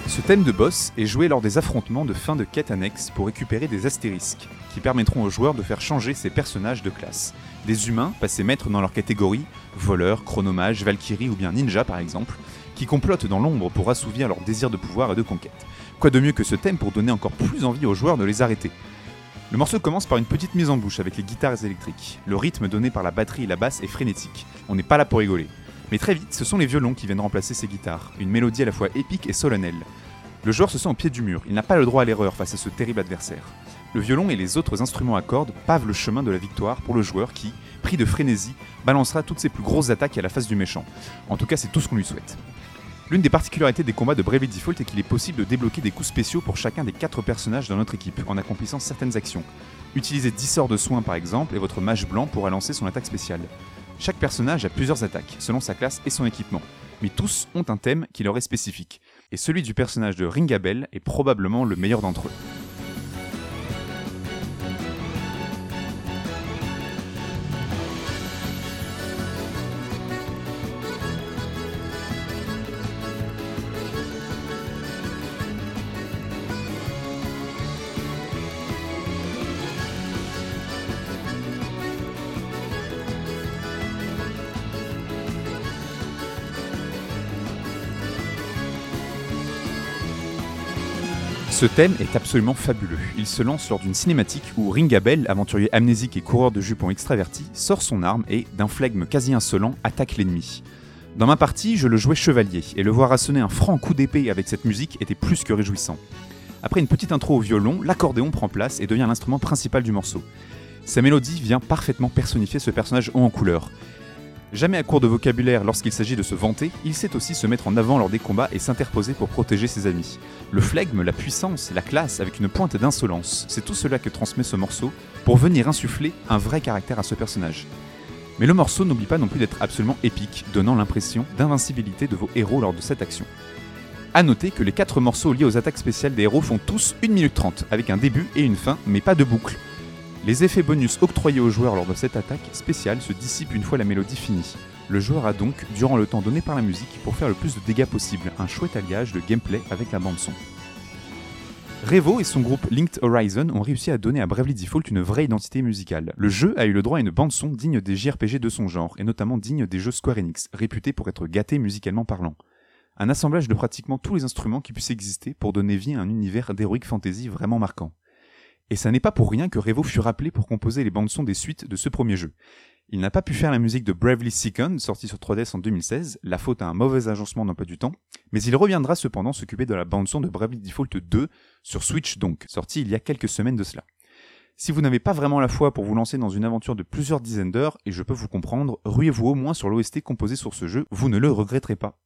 F: Ce thème de boss est joué lors des affrontements de fin de quête annexe pour récupérer des astérisques, qui permettront aux joueurs de faire changer ses personnages de classe. Des humains, passés maîtres dans leur catégorie, voleurs, chronomage, valkyrie ou bien ninja par exemple, qui complotent dans l'ombre pour assouvir leur désir de pouvoir et de conquête. Quoi de mieux que ce thème pour donner encore plus envie aux joueurs de les arrêter? Le morceau commence par une petite mise en bouche avec les guitares électriques. Le rythme donné par la batterie et la basse est frénétique. On n'est pas là pour rigoler. Mais très vite, ce sont les violons qui viennent remplacer ces guitares, une mélodie à la fois épique et solennelle. Le joueur se sent au pied du mur, il n'a pas le droit à l'erreur face à ce terrible adversaire. Le violon et les autres instruments à cordes pavent le chemin de la victoire pour le joueur qui, pris de frénésie, balancera toutes ses plus grosses attaques à la face du méchant. En tout cas, c'est tout ce qu'on lui souhaite. L'une des particularités des combats de Bravely Default est qu'il est possible de débloquer des coups spéciaux pour chacun des 4 personnages dans notre équipe en accomplissant certaines actions. Utilisez 10 sorts de soins par exemple et votre mage blanc pourra lancer son attaque spéciale. Chaque personnage a plusieurs attaques, selon sa classe et son équipement, mais tous ont un thème qui leur est spécifique, et celui du personnage de Ringabel est probablement le meilleur d'entre eux. Ce thème est absolument fabuleux. Il se lance lors d'une cinématique où Ringabel, aventurier amnésique et coureur de jupons extraverti, sort son arme et, d'un flegme quasi insolent, attaque l'ennemi. Dans ma partie, je le jouais chevalier, et le voir assonner un franc coup d'épée avec cette musique était plus que réjouissant. Après une petite intro au violon, l'accordéon prend place et devient l'instrument principal du morceau. Sa mélodie vient parfaitement personnifier ce personnage haut en couleur. Jamais à court de vocabulaire lorsqu'il s'agit de se vanter, il sait aussi se mettre en avant lors des combats et s'interposer pour protéger ses amis. Le flegme, la puissance, la classe avec une pointe d'insolence, c'est tout cela que transmet ce morceau pour venir insuffler un vrai caractère à ce personnage. Mais le morceau n'oublie pas non plus d'être absolument épique, donnant l'impression d'invincibilité de vos héros lors de cette action. A noter que les 4 morceaux liés aux attaques spéciales des héros font tous 1 minute 30, avec un début et une fin, mais pas de boucle. Les effets bonus octroyés aux joueurs lors de cette attaque spéciale se dissipent une fois la mélodie finie. Le joueur a donc, durant le temps donné par la musique, pour faire le plus de dégâts possible, un chouette alliage de gameplay avec la bande-son. Revo et son groupe Linked Horizon ont réussi à donner à Bravely Default une vraie identité musicale. Le jeu a eu le droit à une bande-son digne des JRPG de son genre, et notamment digne des jeux Square Enix, réputés pour être gâtés musicalement parlant. Un assemblage de pratiquement tous les instruments qui puissent exister pour donner vie à un univers d'heroic fantasy vraiment marquant. Et ça n'est pas pour rien que Revo fut rappelé pour composer les bandes son des suites de ce premier jeu. Il n'a pas pu faire la musique de Bravely Second, sortie sur 3DS en 2016, la faute à un mauvais agencement d'emploi du temps, mais il reviendra cependant s'occuper de la bande son de Bravely Default 2, sur Switch donc, sortie il y a quelques semaines de cela. Si vous n'avez pas vraiment la foi pour vous lancer dans une aventure de plusieurs dizaines d'heures, et je peux vous comprendre, ruez-vous au moins sur l'OST composé sur ce jeu, vous ne le regretterez pas.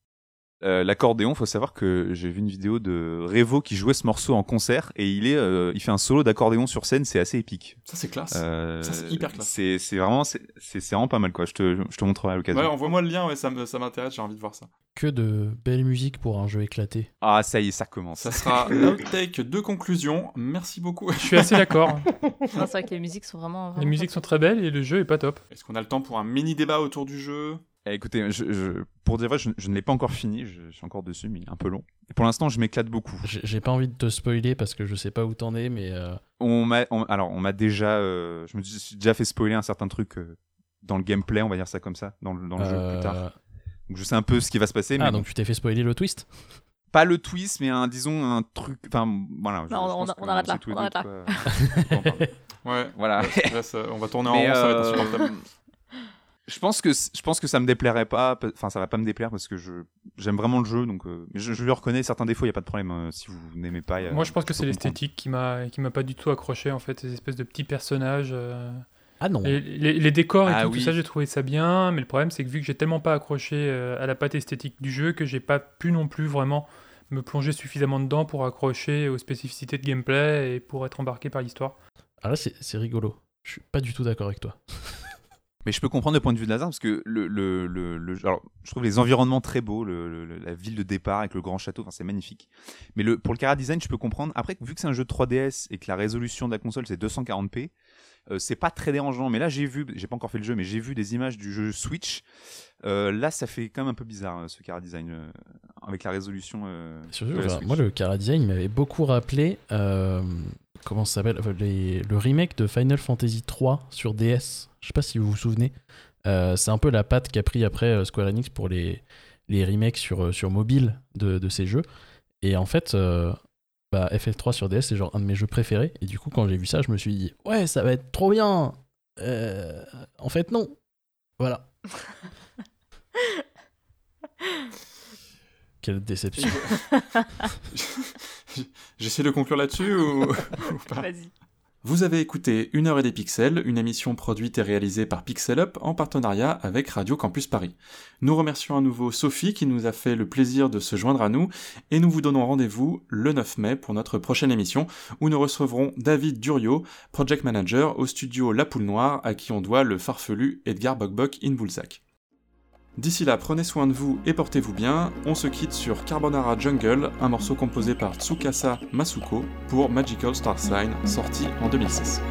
F: Euh, l'accordéon, faut savoir que j'ai vu une vidéo de Revo qui jouait ce morceau en concert et il est, euh, il fait un solo d'accordéon sur scène, c'est assez épique.
C: Ça c'est classe.
F: Euh,
C: ça c'est hyper classe.
F: C'est, c'est vraiment, c'est, c'est vraiment pas mal quoi. Je te, je te montrerai à l'occasion.
C: Ouais, envoie-moi le lien, ouais, ça, ça m'intéresse, j'ai envie de voir ça.
G: Que de belle musique pour un jeu éclaté.
F: Ah ça y est, ça commence.
C: Ça sera l'outtake de conclusion. Merci beaucoup.
D: Je suis assez d'accord.
E: c'est vrai que les musiques sont vraiment. vraiment
D: les musiques sont très belles et le jeu est pas top.
C: Est-ce qu'on a le temps pour un mini débat autour du jeu?
F: Écoutez, je, je, pour dire vrai, je, je ne l'ai pas encore fini, je, suis encore dessus, mais il est un peu long. Et pour l'instant, je m'éclate beaucoup.
G: J'ai pas envie de te spoiler parce que je sais pas où t'en es, mais. Euh...
F: On m'a, alors, on m'a déjà, euh, je me suis déjà fait spoiler un certain truc euh, dans le gameplay, on va dire ça comme ça, dans le, dans le jeu plus tard. Donc je sais un peu ce qui va se passer.
G: Ah,
F: mais
G: donc tu t'es fait spoiler le twist?
F: Pas le twist, mais un, disons, un truc. Enfin, voilà.
E: Non, on, on, arrête là. On arrête là.
C: ouais,
F: voilà.
C: on va tourner en rond, ça va être insupportable.
F: Je pense que je pense que ça me déplairait pas. Enfin, ça va pas me déplaire parce que je j'aime vraiment le jeu, donc euh, je, je, lui reconnais certains défauts. Il y a pas de problème euh, si vous n'aimez pas. A,
D: Moi, je pense que c'est l'esthétique qui m'a qui m'a pas du tout accroché en fait, ces espèces de petits personnages. Euh...
G: Ah non.
D: Les, les, les décors et
F: Ah
D: tout,
F: oui.
D: tout ça, j'ai trouvé ça bien, mais le problème c'est que vu que j'ai tellement pas accroché euh, à la patte esthétique du jeu, que j'ai pas pu non plus vraiment me plonger suffisamment dedans pour accrocher aux spécificités de gameplay et pour être embarqué par l'histoire.
G: Ah là, c'est rigolo. Je suis pas du tout d'accord avec toi.
F: Mais je peux comprendre le point de vue de Lazare parce que le, le, le, le- alors, je trouve les environnements très beaux, le, la ville de départ avec le grand château, enfin, c'est magnifique. Mais le, pour le cara design, je peux comprendre. Après, vu que c'est un jeu de 3DS et que la résolution de la console c'est 240p, c'est pas très dérangeant, mais là j'ai vu, j'ai pas encore fait le jeu, mais j'ai vu des images du jeu Switch. là, ça fait quand même un peu bizarre ce Cara Design avec la résolution.
G: moi, le Cara Design m'avait beaucoup rappelé comment ça s'appelle le remake de Final Fantasy 3 sur DS. Je sais pas si vous vous souvenez. c'est un peu la patte qu'a pris après Square Enix pour les, les remakes sur, sur mobile de, de ces jeux. Et en fait, bah, FF3 sur DS, c'est genre un de mes jeux préférés. Et du coup, quand j'ai vu ça, je me suis dit, ouais, ça va être trop bien. Euh, en fait, non. Voilà. Quelle déception.
C: J'essaie de conclure là-dessus ou, ou pas?
I: Vas-y.
C: Vous avez écouté Une heure et des pixels, une émission produite et réalisée par Pixel Up en partenariat avec Radio Campus Paris. Nous remercions à nouveau Sophie qui nous a fait le plaisir de se joindre à nous et nous vous donnons rendez-vous le 9 mai pour notre prochaine émission où nous recevrons David Duriot, Project Manager au studio La Poule Noire à qui on doit le farfelu Edgar Bogbok in Boulzac. D'ici là, prenez soin de vous et portez-vous bien. On se quitte sur Carbonara Jungle, un morceau composé par Tsukasa Masuko pour Magical Star Sign, sorti en 2006.